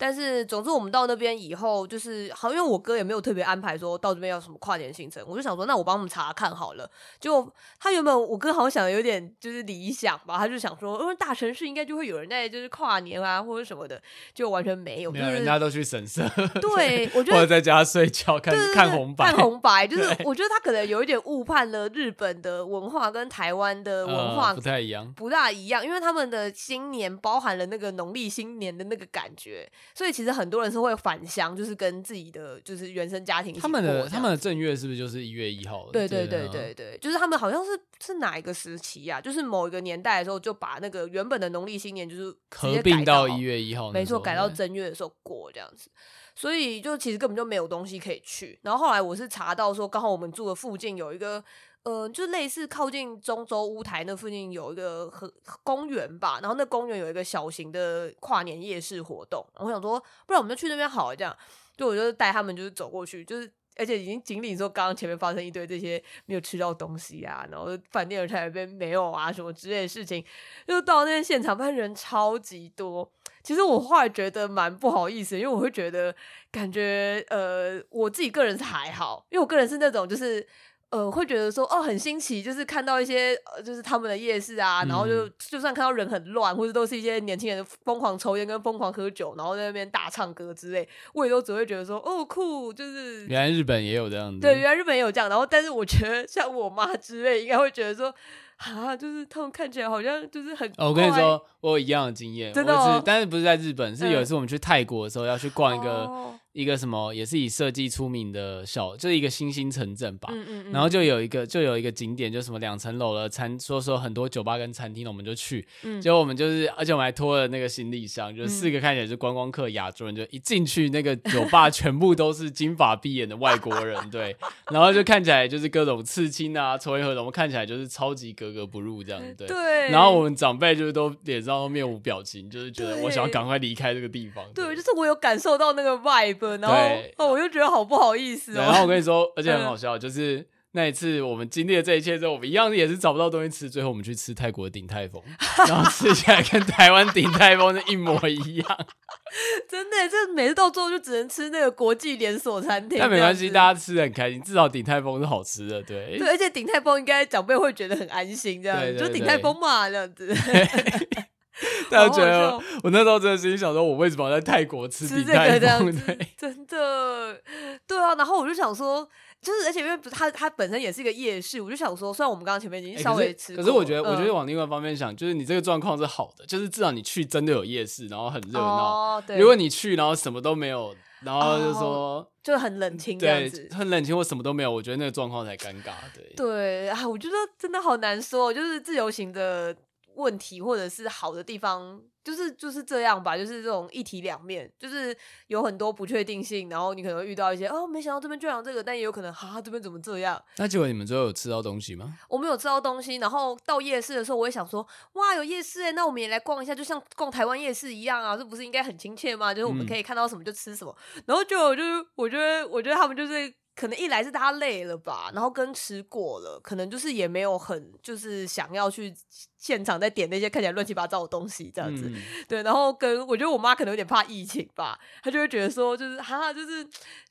但是，总之我们到那边以后，就是好，因为我哥也没有特别安排说到这边要什么跨年行程，我就想说，那我帮他们查看好了。就他原本我哥好像想的有点就是理想吧，他就想说，因为大城市应该就会有人在就是跨年啊或者什么的，就完全没有，没有，人家都去神社。对，我 [LAUGHS] 觉得或者在家睡觉看看红白，看红白，就是我觉得他可能有一点误判了日本的文化跟台湾的文化、呃、不太一样，不大一样，因为他们的新年包含了那个农历新年的那个感觉。所以其实很多人是会返乡，就是跟自己的就是原生家庭。他们的他们的正月是不是就是一月一号？对对对对对，就是他们好像是是哪一个时期呀、啊？就是某一个年代的时候，就把那个原本的农历新年就是合并到一月一号，没错，改到正月的时候过这样子。所以就其实根本就没有东西可以去。然后后来我是查到说，刚好我们住的附近有一个。呃，就类似靠近中州乌台那附近有一个和公园吧，然后那公园有一个小型的跨年夜市活动，我想说，不然我们就去那边好了，这样，就我就带他们就是走过去，就是而且已经经历说刚刚前面发生一堆这些没有吃到东西啊，然后饭店的菜那边没有啊什么之类的事情，就到那边现场发现人超级多，其实我后来觉得蛮不好意思，因为我会觉得感觉呃我自己个人是还好，因为我个人是那种就是。呃，会觉得说哦，很新奇，就是看到一些呃，就是他们的夜市啊，然后就、嗯、就算看到人很乱，或者都是一些年轻人疯狂抽烟跟疯狂喝酒，然后在那边大唱歌之类，我也都只会觉得说哦酷，就是原来日本也有这样子，对，原来日本也有这样，然后但是我觉得像我妈之类，应该会觉得说。啊，就是他们看起来好像就是很……哦，我跟你说，我有一样的经验，真的、哦，但是不是在日本，是有一次我们去泰国的时候，要去逛一个、哦、一个什么，也是以设计出名的小，就是一个新兴城镇吧。嗯嗯嗯。然后就有一个，就有一个景点，就什么两层楼的餐，说说很多酒吧跟餐厅，我们就去。嗯。结果我们就是，而且我们还拖了那个行李箱，就是四个看起来是观光客亚洲人，就一进去那个酒吧，[LAUGHS] 全部都是金发碧眼的外国人，对。然后就看起来就是各种刺青啊、抽烟喝的，我们看起来就是超级格格不入这样。对，对，然后我们长辈就是都脸上都面无表情，就是觉得我想要赶快离开这个地方。对，对，就是我有感受到那个 vibe，然后哦，我就觉得好不好意思哦。然后我跟你说，[LAUGHS] 而且很好笑，就是那一次我们经历了这一切之后，我们一样也是找不到东西吃，最后我们去吃泰国的鼎泰丰，[LAUGHS] 然后吃起来跟台湾鼎泰丰是一模一样。[LAUGHS] 真的，这每次到最后就只能吃那个国际连锁餐厅。但没关系，大家吃的很开心，至少鼎泰丰是好吃的，对。对，而且鼎泰丰应该长辈会觉得很安心，这样对对对，就鼎泰丰嘛，这样子。[LAUGHS] 大家觉得我那时候真的心想说，我为什么要在泰国吃鼎泰丰？对，真的，对啊。然后我就想说。就是，而且因为它它本身也是一个夜市，我就想说，虽然我们刚刚前面已经稍微吃，欸，可是，可是我觉得，嗯、我觉得往另外一方面想，就是你这个状况是好的，就是至少你去真的有夜市，然后很热闹。哦。对。如果你去然后什么都没有，然后就说，哦、就很冷清很冷清或什么都没有，我觉得那个状况才尴尬。对。对啊，我觉得真的好难说，就是自由行的。问题或者是好的地方，就是就是这样吧，就是这种一体两面，就是有很多不确定性，然后你可能会遇到一些哦，没想到这边居然有这个，但也有可能哈，这边怎么这样？那结果你们最后有吃到东西吗？我们有吃到东西，然后到夜市的时候，我也想说，哇，有夜市哎，那我们也来逛一下，就像逛台湾夜市一样啊，这不是应该很亲切吗？就是我们可以看到什么就吃什么，嗯、然后就就是我觉得，我觉得他们就是。可能一来是大家累了吧，然后跟吃过了，可能就是也没有很就是想要去现场再点那些看起来乱七八糟的东西这样子，嗯、对，然后跟我觉得我妈可能有点怕疫情吧，她就会觉得说就是哈哈，就是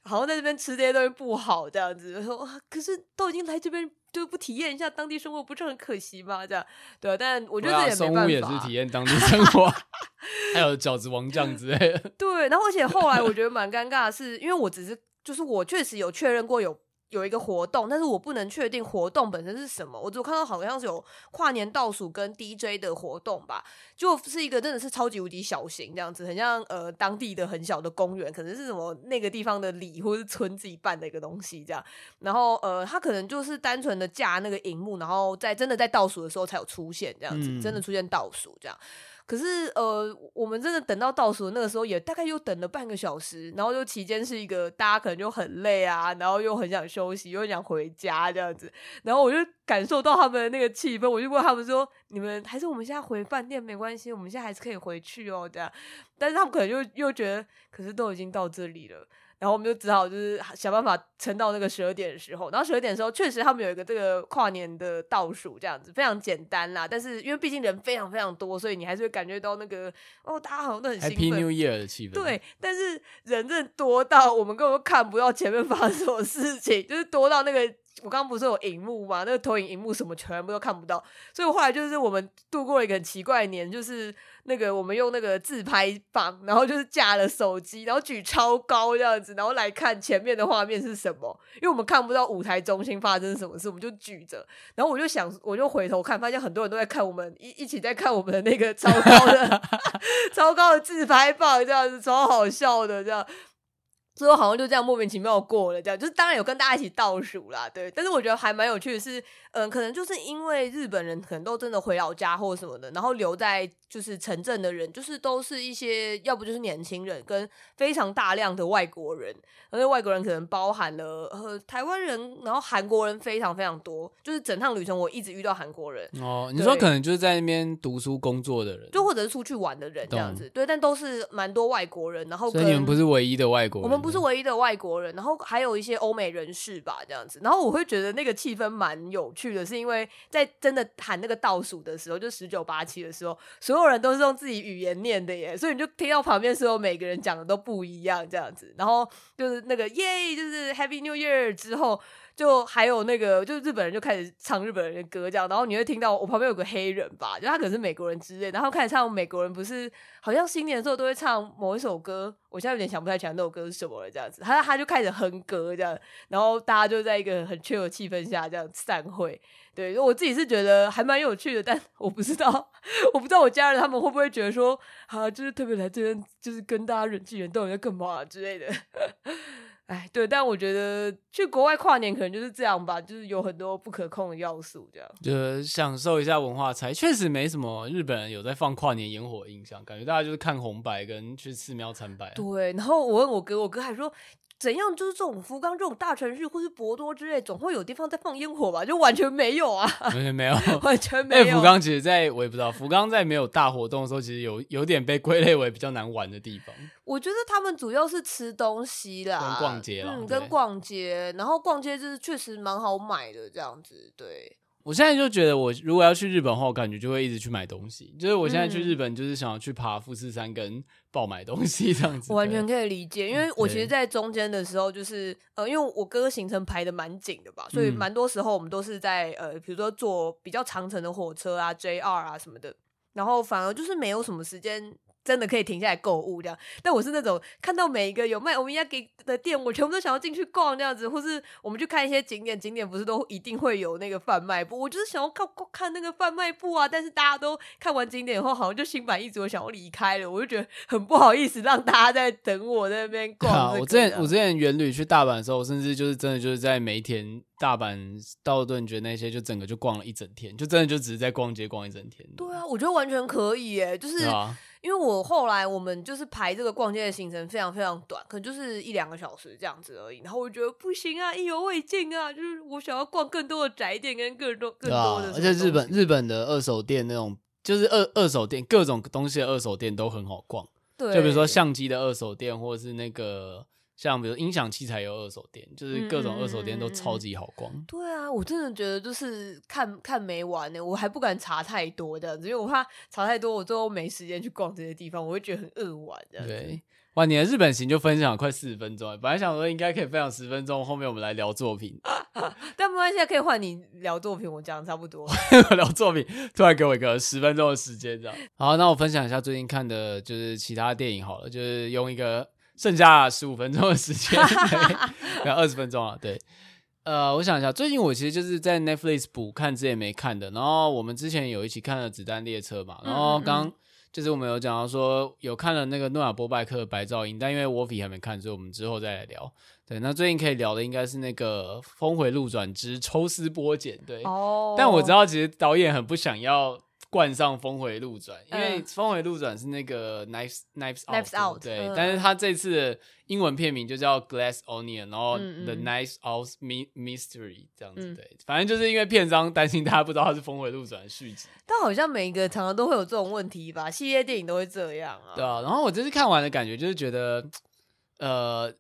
好像在这边吃这些东西不好这样子，说可是都已经来这边就不体验一下当地生活，不是很可惜吗？这样对，但我觉得这也没办法，也是体验当地生活，还有饺子王酱之类的，[LAUGHS] 对，然后而且后来我觉得蛮尴尬的是，因为我只是。就是我确实有确认过有有一个活动，但是我不能确定活动本身是什么。我只有看到好像是有跨年倒数跟 DJ 的活动吧，就是一个真的是超级无敌小型这样子，很像呃当地的很小的公园，可能是什么那个地方的里或是村自己办的一个东西这样。然后呃，他可能就是单纯的架那个荧幕，然后在真的在倒数的时候才有出现这样子，嗯、真的出现倒数这样。可是，呃，我们真的等到倒数那个时候，也大概又等了半个小时，然后就期间是一个大家可能就很累啊，然后又很想休息，又想回家这样子，然后我就感受到他们的那个气氛。我就问他们说：“你们还是我们现在回饭店没关系，我们现在还是可以回去哦。”这样，但是他们可能又又觉得，可是都已经到这里了。然后我们就只好就是想办法撑到那个十二点的时候，然后十二点的时候确实他们有一个这个跨年的倒数这样子，非常简单啦。但是因为毕竟人非常非常多，所以你还是会感觉到那个哦，大家好像都很兴奋。Happy New Year 的气氛。对，但是人真的多到我们根本看不到前面发生什么事情，就是多到那个。我刚刚不是有荧幕嘛？那个投影荧幕什么全部都看不到，所以后来就是我们度过了一个很奇怪的年，就是那个我们用那个自拍棒，然后就是架了手机，然后举超高这样子，然后来看前面的画面是什么，因为我们看不到舞台中心发生什么事，我们就举着，然后我就想，我就回头看，发现很多人都在看我们一一起在看我们的那个 [LAUGHS] 超高的 [LAUGHS] 超高的自拍棒，这样子超好笑的这样。最后好像就这样莫名其妙过了，这样就是当然有跟大家一起倒数啦，对。但是我觉得还蛮有趣的是，嗯、呃，可能就是因为日本人可能都真的回老家或什么的，然后留在就是城镇的人，就是都是一些要不就是年轻人跟非常大量的外国人，而且外国人可能包含了呃台湾人，然后韩国人非常非常多，就是整趟旅程我一直遇到韩国人。哦，你说可能就是在那边读书工作的人，就或者是出去玩的人这样子，对。但都是蛮多外国人，然后所以你们不是唯一的外国人，我们。不是唯一的外国人，然后还有一些欧美人士吧，这样子。然后我会觉得那个气氛蛮有趣的，是因为在真的喊那个倒数的时候，就十九八七的时候，所有人都是用自己语言念的耶，所以你就听到旁边所有每个人讲的都不一样，这样子。然后就是那个耶，就是 Happy New Year 之后。就还有那个，就日本人就开始唱日本人的歌，这样，然后你会听到我旁边有个黑人吧，就他可能是美国人之类，然后开始唱美国人不是好像新年的时候都会唱某一首歌，我现在有点想不太起来那首歌是什么了，这样子，他他就开始哼歌这样，然后大家就在一个很 chill 的气氛下这样散会，对，我自己是觉得还蛮有趣的，但我不知道，我不知道我家人他们会不会觉得说，啊，就是特别来这边就是跟大家人聚人到底在干嘛之类的。哎，对，但我觉得去国外跨年可能就是这样吧，就是有很多不可控的要素，这样。就享受一下文化差异，确实没什么日本人有在放跨年烟火的印象，感觉大家就是看红白跟去寺庙参拜啊。对，然后我问我哥，我哥还说。怎样？就是这种福冈这种大城市，或是博多之类，总会有地方在放烟火吧？就完全没有啊，完全没有，[LAUGHS] 完全没有。福冈其实在，在我也不知道，福冈在没有大活动的时候，其实有有点被归类为比较难玩的地方。我觉得他们主要是吃东西啦，跟逛街啦，嗯，跟逛街，然后逛街就是确实蛮好买的这样子，对。我现在就觉得，我如果要去日本的话，我感觉就会一直去买东西。就是我现在去日本，就是想要去爬富士山跟爆买东西这样子。我完全可以理解，因为我其实，在中间的时候，就是呃，因为我哥行程排的蛮紧的吧，所以蛮多时候我们都是在呃，比如说坐比较长程的火车啊、JR 啊什么的，然后反而就是没有什么时间。真的可以停下来购物这样，但我是那种看到每一个有卖欧米亚给的店，我全部都想要进去逛这样子，或是我们去看一些景点，景点不是都一定会有那个贩卖部，我就是想要看看那个贩卖部啊。但是大家都看完景点以后，好像就心满意足，我想要离开了，我就觉得很不好意思让大家在等我在那边逛、啊。我之前我之前远旅去大阪的时候，甚至就是真的就是在梅田、大阪、道顿堀那些，就整个就逛了一整天，就真的就只是在逛街逛一整天。对啊，我觉得完全可以耶，就是。因为我后来我们就是排这个逛街的行程非常非常短，可能就是一两个小时这样子而已。然后我觉得不行啊，意犹未尽啊，就是我想要逛更多的宅店跟更多更多的。而且日本日本的二手店那种，就是二二手店各种东西的二手店都很好逛。对，就比如说相机的二手店，或者是那个。像比如音响器材有二手店，就是各种二手店都超级好逛。对啊，我真的觉得就是看看没完呢，我还不敢查太多这样子，因为我怕查太多，我最后没时间去逛这些地方，我会觉得很扼腕这样子。对，哇，你的日本行就分享了快四十分钟，本来想说应该可以分享十分钟，后面我们来聊作品，[LAUGHS] 但没关系，可以换你聊作品，我讲的差不多。[LAUGHS] 聊作品，突然给我一个十分钟的时间这样。好，那我分享一下最近看的就是其他电影好了，就是用一个。剩下十五分钟的时间，[LAUGHS] 对，二十分钟了。对，呃，我想一下，最近我其实就是在 Netflix 补看之前没看的，然后我们之前有一起看了《子弹列车》嘛，然后刚就是我们有讲到说有看了那个诺亚波拜克的白噪音，但因为 Wolfie 还没看，所以我们之后再来聊。对，那最近可以聊的应该是那个《峰回路转之抽丝剥茧》。对，哦，但我知道其实导演很不想要。冠上峰回路转，因为峰回路转是那个 Knives Knives Out, Knives Out 对，但是他这次的英文片名就叫 Glass Onion，然后 The Knives Out Mystery 这样子，对，反正就是因为片商担心大家不知道它是峰回路转的续集，但好像每一个常常都会有这种问题吧，系列电影都会这样啊。对啊，然后我这次看完的感觉就是觉得，呃。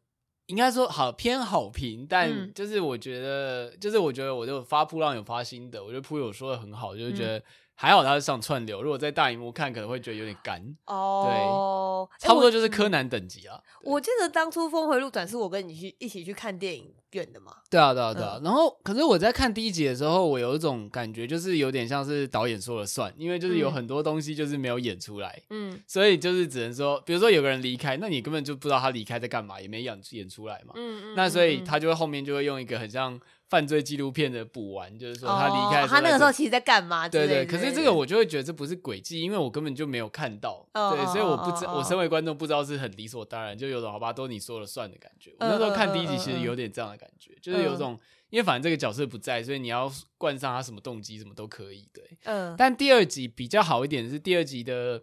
应该说好偏好评，但就是我觉得，嗯、就是我觉得我就发噗浪有发心得，我觉得铺友说的很好，就是觉得还好他是上串流，如果在大荧幕看可能会觉得有点干哦，对，差不多就是柯南等级啊。我，我记得当初峰回路转是我跟你去一起去看电影院。的嘛？对啊，对啊，对啊。嗯、然后，可是我在看第一集的时候，我有一种感觉，就是有点像是导演说了算，因为就是有很多东西就是没有演出来，嗯，所以就是只能说，比如说有个人离开，那你根本就不知道他离开在干嘛，也没演演出来嘛，嗯嗯，那所以他就会后面就会用一个很像犯罪纪录片的补完，就是说他离开、哦，他那个时候其实在干嘛？对对。可是这个我就会觉得这不是诡计，因为我根本就没有看到，哦、对，所以我不知，我身为观众不知道是很理所当然，就有种好吧，都你说了算的感觉。我那时候看第一集其实有点这样的感觉，就是有种。因为反正这个角色不在，所以你要冠上他什么动机，什么都可以。对，嗯。但第二集比较好一点是，第二集的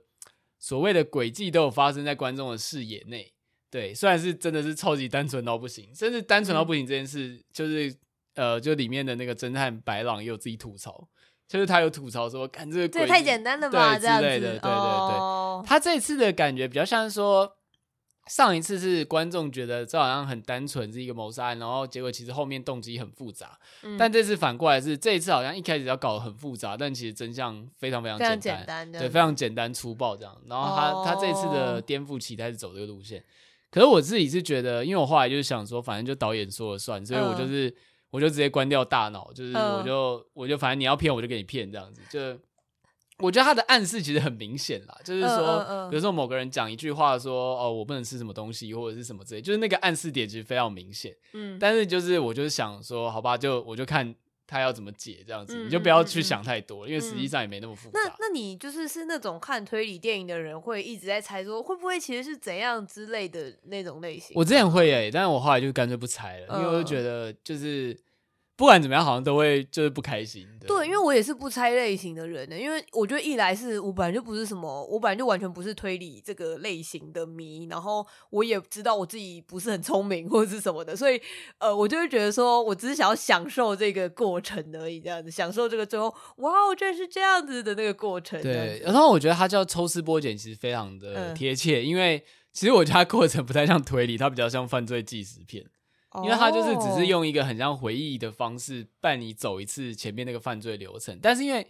所谓的诡计都有发生在观众的视野内。对，虽然是真的是超级单纯到不行，甚至单纯到不行这件事，嗯、就是呃，就里面的那个侦探白朗也有自己吐槽，就是他有吐槽说，看这个这太简单了吧，对之类的，对对对。哦、他这次的感觉比较像是说。上一次是观众觉得这好像很单纯是一个谋杀案，然后结果其实后面动机很复杂。嗯、但这次反过来是这一次好像一开始要搞得很复杂，但其实真相非常非常简单，对，非常简单粗暴这样。然后他、哦、他这次的颠覆期待是走这个路线，可是我自己是觉得，因为我后来就是想说，反正就导演说了算，所以我就是、嗯、我就直接关掉大脑，就是我就、嗯、我就反正你要骗我就给你骗这样子，就。我觉得他的暗示其实很明显啦，就是说，嗯嗯嗯、比如说某个人讲一句话说，说哦，我不能吃什么东西，或者是什么之类，就是那个暗示点其实非常明显。嗯，但是就是我就是想说，好吧，就我就看他要怎么解这样子，嗯、你就不要去想太多，嗯、因为实际上也没那么复杂。那那你就是是那种看推理电影的人，会一直在猜说会不会其实是怎样之类的那种类型？我之前会诶、欸，但是我后来就干脆不猜了，嗯、因为我就觉得就是。不管怎么样，好像都会就是不开心。对，对，因为我也是不猜类型的人呢。因为我觉得一来是我本来就不是什么，我本来就完全不是推理这个类型的迷，然后我也知道我自己不是很聪明或者是什么的，所以呃，我就会觉得说我只是想要享受这个过程而已，这样子享受这个最后哇，我居然是这样子的那个过程。对，然后我觉得它叫抽丝剥茧，其实非常的贴切，嗯、因为其实我觉得它过程不太像推理，它比较像犯罪纪实片。因为他就是只是用一个很像回忆的方式伴你走一次前面那个犯罪流程，但是因为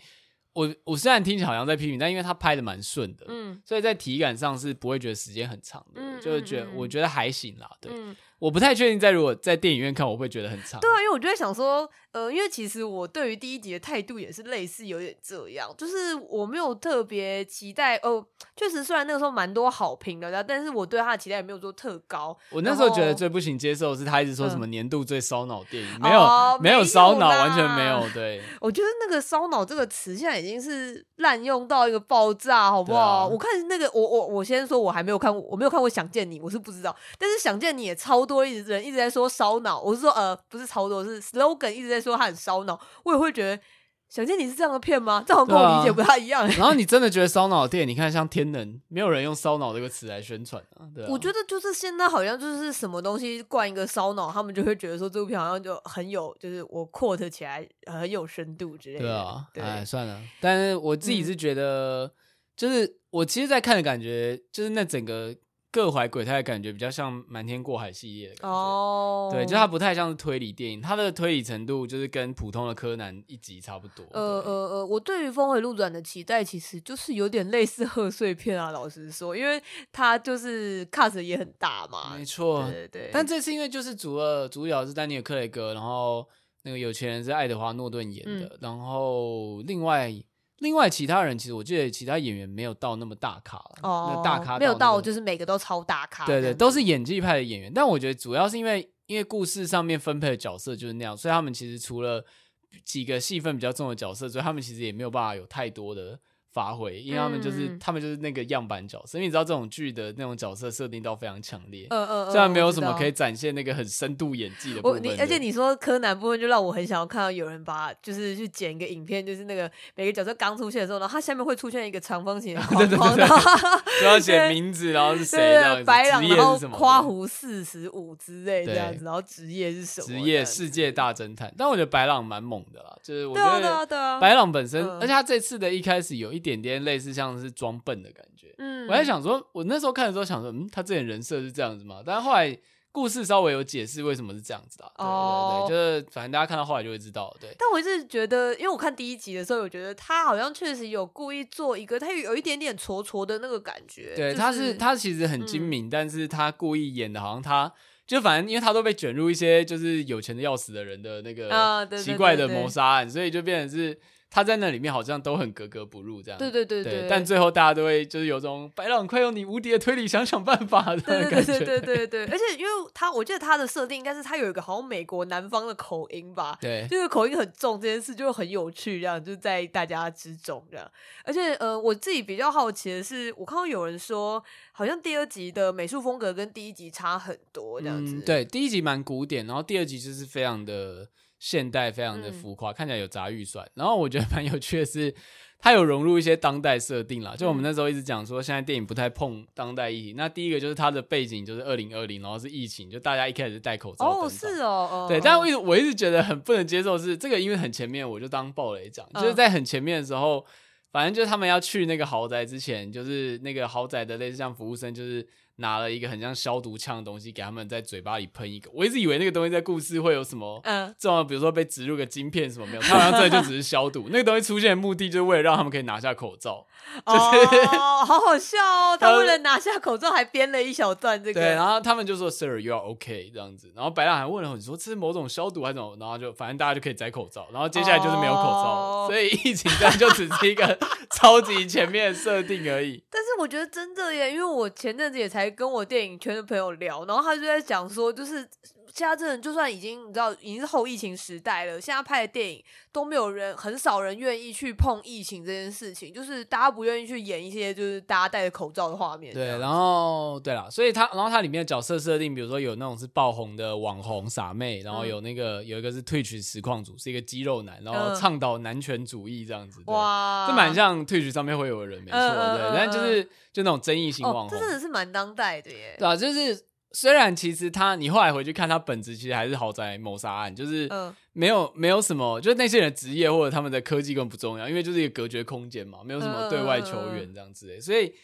我我虽然听起来好像在批评，但因为他拍的蛮顺的，嗯，所以在体感上是不会觉得时间很长的，嗯，就是觉得我觉得还行啦，对。嗯我不太确定，在如果在电影院看，我会觉得很长。对啊，因为我就在想说，呃，因为其实我对于第一集的态度也是类似，有点这样，就是我没有特别期待。哦、呃，确实，虽然那个时候蛮多好评的，但是我对他的期待也没有说特高。我那时候觉得最不行接受的是他一直说什么年度最烧脑电影，嗯、没有，哦、没有烧脑，完全没有。对，我觉得那个“烧脑”这个词现在已经是滥用到一个爆炸，好不好？啊、我看那个，我我我先说，我还没有看过，我没有看过《想见你》，我是不知道。但是《想见你》也超多一直人一直在。说烧脑，我是说呃，不是超多，是 slogan 一直在说他很烧脑，我也会觉得，想见你是这样的片吗？这好像跟我理解不太一样。然后你 [LAUGHS] 真的觉得烧脑的电影，你看像天能，没有人用烧脑这个词来宣传啊。对啊，我觉得就是现在好像就是什么东西灌一个烧脑，他们就会觉得说这部片好像就很有，就是我 quote 起来很有深度之类的。对啊，对哎，算了。但是我自己是觉得，嗯、就是我其实，在看的感觉，就是那整个。各怀鬼胎的感觉比较像《瞒天过海》系列的感觉哦，对，就它不太像是推理电影，它的推理程度就是跟普通的柯南一集差不多。呃呃呃，我对于《峰回路转》的期待其实就是有点类似贺岁片啊，老实说，因为它就是 cast 也很大嘛。没错，对对对。但这次因为就是主二主角是丹尼尔·克雷格，然后那个有钱人是爱德华·诺顿演的，嗯、然后另外。另外其他人其实我记得其他演员没有到那么大咖了，哦，那大咖、那个、没有到就是每个都超大咖，对对，都是演技派的演员。但我觉得主要是因为因为故事上面分配的角色就是那样，所以他们其实除了几个戏份比较重的角色，所以他们其实也没有办法有太多的发挥，因为他们就是、嗯、他们就是那个样板角色，因为你知道这种剧的那种角色设定都非常强烈，嗯嗯，虽然没有什么可以展现那个很深度演技的部分。你而且你说柯南部分，就让我很想要看到有人把就是去剪一个影片，就是那个每个角色刚出现的时候，然后他下面会出现一个长方形的框框，[LAUGHS] 然后就要写名字，然后是谁 [LAUGHS] 白狼，然后夸胡四十五之类这样子，然后职业是什么？职业世界大侦探。但我觉得白狼蛮猛的啦，就是我觉得白狼本身，而且他这次的一开始有一点点类似像。是装笨的感觉，嗯，我在想说，我那时候看的时候想说，嗯，他这点人设是这样子嘛？但是后来故事稍微有解释为什么是这样子的，哦，对对对，就是反正大家看到后来就会知道，对。但我一直觉得，因为我看第一集的时候，我觉得他好像确实有故意做一个，他有有一点点挫挫的那个感觉，对，他是他其实很精明，但是他故意演的好像他就反正因为他都被卷入一些就是有钱的要死的人的那个奇怪的谋杀案，所以就变成是。他在那里面好像都很格格不入，这样。对对对对，对。但最后大家都会就是有种白朗快用你无敌的推理想想办法的感觉。对对对对对。而且因为他，我记得他的设定应该是他有一个好像美国南方的口音吧？对。就是口音很重这件事就很有趣，这样就在大家之中这样。而且呃，我自己比较好奇的是，我看到有人说，好像第二集的美术风格跟第一集差很多这样子。嗯、对，第一集蛮古典，然后第二集就是非常的。现代非常的浮夸，嗯、看起来有砸预算。然后我觉得蛮有趣的是，它有融入一些当代设定啦。就我们那时候一直讲说，现在电影不太碰当代议题。那第一个就是它的背景就是二零二零，然后是疫情，就大家一开始戴口罩。哦，是哦，对。但我一直我一直觉得很不能接受是这个，因为很前面我就当暴雷讲，就是在很前面的时候，反正就是他们要去那个豪宅之前，就是那个豪宅的类似像服务生就是。拿了一个很像消毒枪的东西给他们在嘴巴里喷一个，我一直以为那个东西在故事会有什么，嗯，这种比如说被植入个晶片什么没有，他好像这就只是消毒。[LAUGHS] 那个东西出现的目的就是为了让他们可以拿下口罩，就是哦，[LAUGHS] 好好笑哦，他为了拿下口罩还编了一小段这个，对，然后他们就说 Sir you are OK 这样子，然后白狼还问了很多说这是某种消毒还是什么，然后就反正大家就可以摘口罩，然后接下来就是没有口罩，哦、所以疫情这样就只是一个 [LAUGHS] 超级前面的设定而已。但是我觉得真的耶，因为我前阵子也才跟我电影圈的朋友聊，然后他就在讲说，就是。现在真的就算已经你知道已经是后疫情时代了，现在拍的电影都没有人，很少人愿意去碰疫情这件事情，就是大家不愿意去演一些就是大家戴着口罩的画面。对，然后对啦，所以他然后它里面的角色设定，比如说有那种是爆红的网红傻妹，然后有那个、嗯、有一个是 Twitch 实况组，是一个肌肉男，然后倡导男权主义这样子。哇，这蛮像 Twitch 上面会有的人，没错，嗯、对，但就是就那种争议性网红，这真的是蛮当代的耶。对啊，就是。虽然其实他，你后来回去看他本质，其实还是豪宅谋杀案，就是没有没有什么，就是那些人的职业或者他们的科技根本不重要，因为就是一个隔绝空间嘛，没有什么对外求援这样子，所以。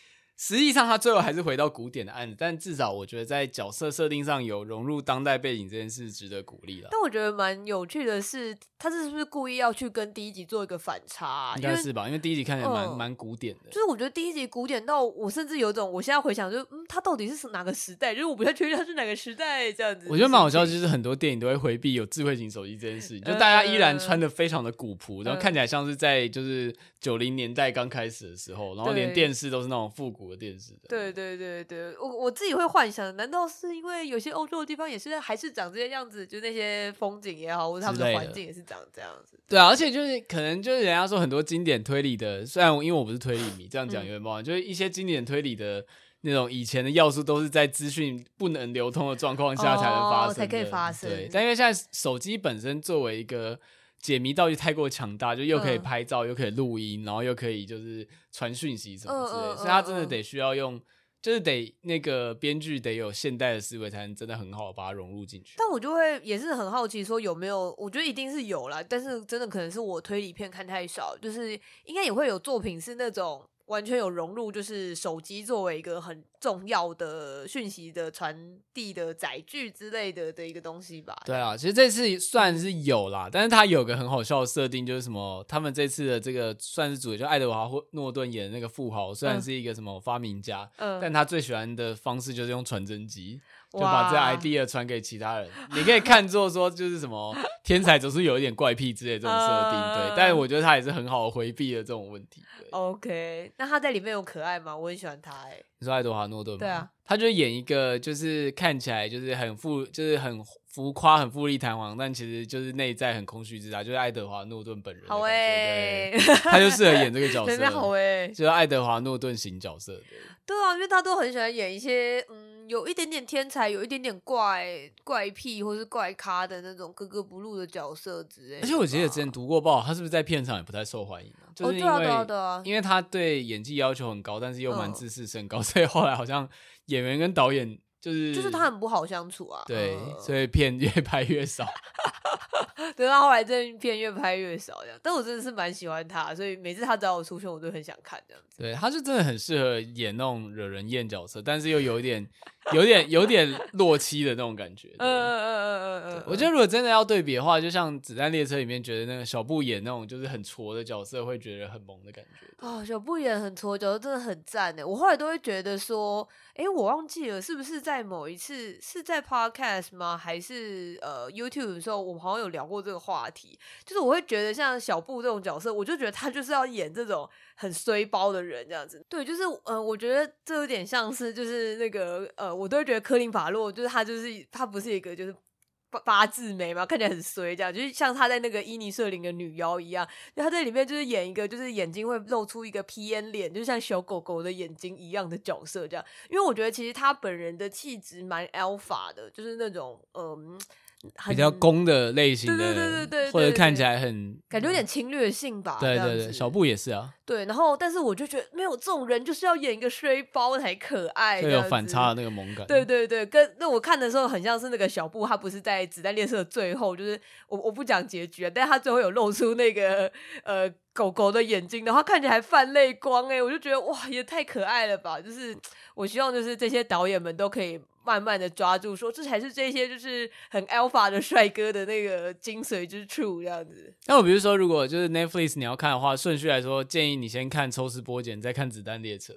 实际上，他最后还是回到古典的案子，但至少我觉得在角色设定上有融入当代背景这件事值得鼓励了。但我觉得蛮有趣的是，他是不是故意要去跟第一集做一个反差啊？应该是吧，因为第一集看起来蛮蛮、嗯、古典的。就是我觉得第一集古典到我甚至有种，我现在回想就，就嗯，他到底是哪个时代？就是我不太确定他是哪个时代这样子。我觉得蛮好笑，就是很多电影都会回避有智慧型手机这件事情，就大家依然穿的非常的古朴，然后看起来像是在就是九零年代刚开始的时候，然后连电视都是那种复古的电视的。对。对对对，我我自己会幻想，难道是因为有些欧洲的地方也是还是长这些样子？就那些风景也好，或者他们的环境也是长这样子。对啊，而且就是可能就是人家说很多经典推理的，虽然因为我不是推理迷，这样讲有点不好，就是一些经典推理的那种以前的要素，都是在资讯不能流通的状况下才能发生，才可以发生。对，但因为现在手机本身作为一个解谜道具太过强大，就又可以拍照，又可以录音，然后又可以就是传讯息什么之类，所以他真的得需要用。就是得那个编剧得有现代的思维，才能真的很好把它融入进去。但我就会也是很好奇，说有没有？我觉得一定是有啦，但是真的可能是我推理片看太少，就是应该也会有作品是那种。完全有融入，就是手机作为一个很重要的讯息的传递的载具之类的的一个东西吧。对啊，其实这次算是有啦，但是他有个很好笑的设定，就是什么，他们这次的这个算是主角，就爱德华·诺顿演的那个富豪，虽然是一个什么发明家，嗯，但他最喜欢的方式就是用传真机。就把这 idea 传给其他人，你可以看作说就是什么天才总是有一点怪癖之类的这种设定，对。但是我觉得他也是很好回避了这种问题。对。OK，那他在里面有可爱吗？我很喜欢他，哎。你说爱德华诺顿吗？对啊，他就演一个就是看起来就是很富，就是很浮夸、很富丽堂皇，但其实就是内在很空虚之渣，就是爱德华诺顿本人。好哎、欸，他就适合演这个角色。[LAUGHS] 好哎、欸，就是爱德华诺顿型角色。对，对啊，因为他都很喜欢演一些嗯。有一点点天才，有一点点怪怪癖，或是怪咖的那种格格不入的角色之类。而且我记得之前读过报，他是不是在片场也不太受欢迎？就是因为、哦对啊对啊对啊、因为他对演技要求很高，但是又蛮自视甚高，嗯、所以后来好像演员跟导演就是就是他很不好相处啊。对，所以片越拍越少。[LAUGHS] 对，他后来这片越拍越少，这样。但我真的是蛮喜欢他，所以每次他找我出现，我都很想看这样子。对，他是真的很适合演那种惹人厌角色，但是又有一点。有点有点落漆的那种感觉。嗯嗯嗯嗯嗯，我觉得如果真的要对比的话，就像《子弹列车》里面觉得那个小布演那种就是很挫的角色，会觉得很萌的感觉。哦，小布演很挫角色真的很赞诶。我后来都会觉得说，哎、欸，我忘记了是不是在某一次是在 Podcast 吗？还是呃 YouTube 的时候，我们好像有聊过这个话题。就是我会觉得像小布这种角色，我就觉得他就是要演这种。很衰包的人这样子，对，就是呃，我觉得这有点像是就是那个呃，我都会觉得科林法洛就是他就是他不是一个就是八字眉嘛，看起来很衰这样，就是像他在那个伊尼瑟林的女妖一样，就他在里面就是演一个就是眼睛会露出一个 P N 脸，就像小狗狗的眼睛一样的角色这样，因为我觉得其实他本人的气质蛮 alpha 的，就是那种嗯。比较攻的类型的，对对对对对，或者看起来很感觉有点侵略性吧。对对对，小布也是啊。对，然后但是我就觉得没有这种人，就是要演一个衰包才可爱，会有反差的那个萌感。对对对，跟那我看的时候很像是那个小布，他不是在子弹列车的最后，就是我我不讲结局啊，但是他最后有露出那个呃狗狗的眼睛，然后看起来还泛泪光，哎，我就觉得哇，也太可爱了吧！就是我希望就是这些导演们都可以。慢慢的抓住，说这才是这些就是很 alpha 的帅哥的那个精髓之处，这样子。那我比如说，如果就是 Netflix 你要看的话，顺序来说，建议你先看《抽丝剥茧》，再看《子弹列车》。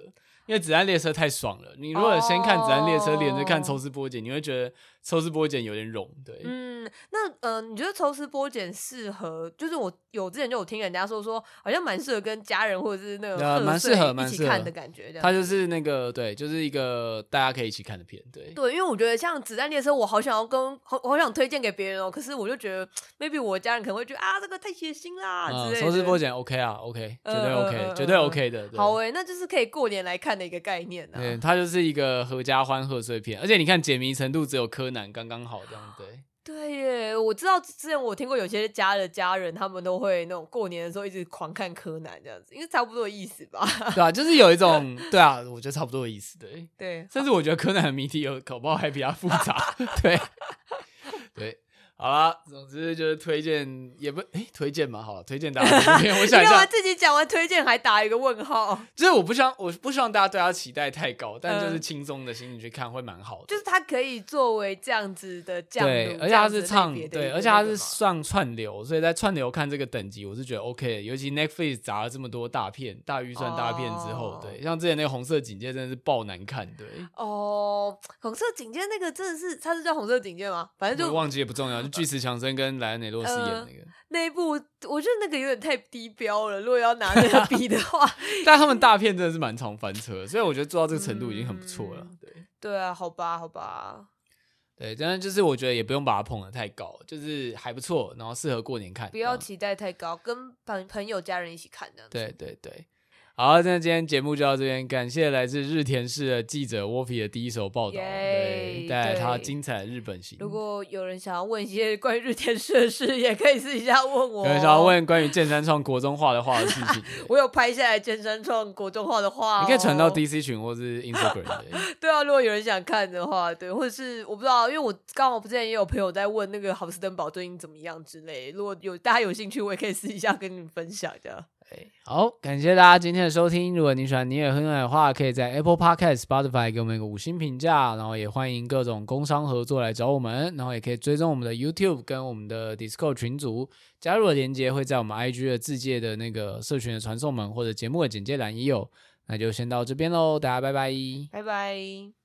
因为子弹列车太爽了，你如果先看子弹列车，连着看抽丝剥茧，你会觉得抽丝剥茧有点冗，对。嗯，那呃，你觉得抽丝剥茧适合？就是我有之前就有听人家说说，好像蛮适合跟家人或者是那个蛮适合一起看的感觉。它就是那个对，就是一个大家可以一起看的片，对。对，因为我觉得像子弹列车，我好想要跟好好想推荐给别人哦，可是我就觉得 maybe 我家人可能会觉得啊，这个太血腥啦之类的。抽丝剥茧 OK 啊，OK，绝对 OK，绝对 OK 的。好诶，那就是可以过年来看的一个概念啊。对，它就是一个合家欢贺岁片，而且你看解谜程度只有柯南刚刚好这样，对。对耶，我知道之前我听过有些家的家人，他们都会那种过年的时候一直狂看柯南这样子，因为差不多的意思吧。[LAUGHS] 对啊，就是有一种，[LAUGHS] 对啊，我觉得差不多的意思，对。对，甚至我觉得柯南的谜题有搞不好还比较复杂，[LAUGHS] 对，对。好了，总之就是推荐，也不哎推荐嘛，好了，推荐大家。我想一下，[LAUGHS] 自己讲完推荐还打一个问号，[LAUGHS] 就是我不希望，我不希望大家对他期待太高，但就是轻松的心情去看会蛮好的。就是它可以作为这样子的降，对，而且它是唱，对，而且它是上串流，所以在串流看这个等级，我是觉得 OK 的。尤其 Netflix 砸了这么多大片、大预算大片之后，对，像之前那个红色警戒真的是爆难看，对。哦，红色警戒那个真的是，它是叫红色警戒吗？反正就忘记也不重要，就巨石强森跟。莱恩·雷诺斯演那个、呃、那一部，我觉得那个有点太低标了。如果要拿那个 [LAUGHS] 比的话，[LAUGHS] 但他们大片真的是蛮常翻车，所以我觉得做到这个程度已经很不错了。嗯、对对啊，好吧，好吧，对，但是就是我觉得也不用把它捧得太高，就是还不错，然后适合过年看，不要期待太高，跟朋朋友家人一起看这样子。对对对。好，那今天节目就到这边，感谢来自日田市的记者 Wolfie 的第一手报道，对，带来他精彩的日本行。如果有人想要问一些关于日田市的事，也可以私底下问我。有人想要问关于剑山创国中画的画的事情，[LAUGHS] 我有拍下来剑山创国中画的画，你可以传到 DC 群或是 Instagram。[LAUGHS] 对啊，如果有人想看的话，对，或者是我不知道，因为我刚好之前也有朋友在问那个豪斯登堡最近怎么样之类，如果有大家有兴趣，我也可以私底下跟你们分享这样。好，感谢大家今天的收听。如果你喜欢你也很爱的话，可以在 Apple Podcast、Spotify 给我们一个五星评价。然后也欢迎各种工商合作来找我们。然后也可以追踪我们的 YouTube 跟我们的 Discord 群组，加入的链接会在我们 IG 的自介的那个社群的传送门或者节目的简介栏也有。那就先到这边喽，大家拜拜，拜拜。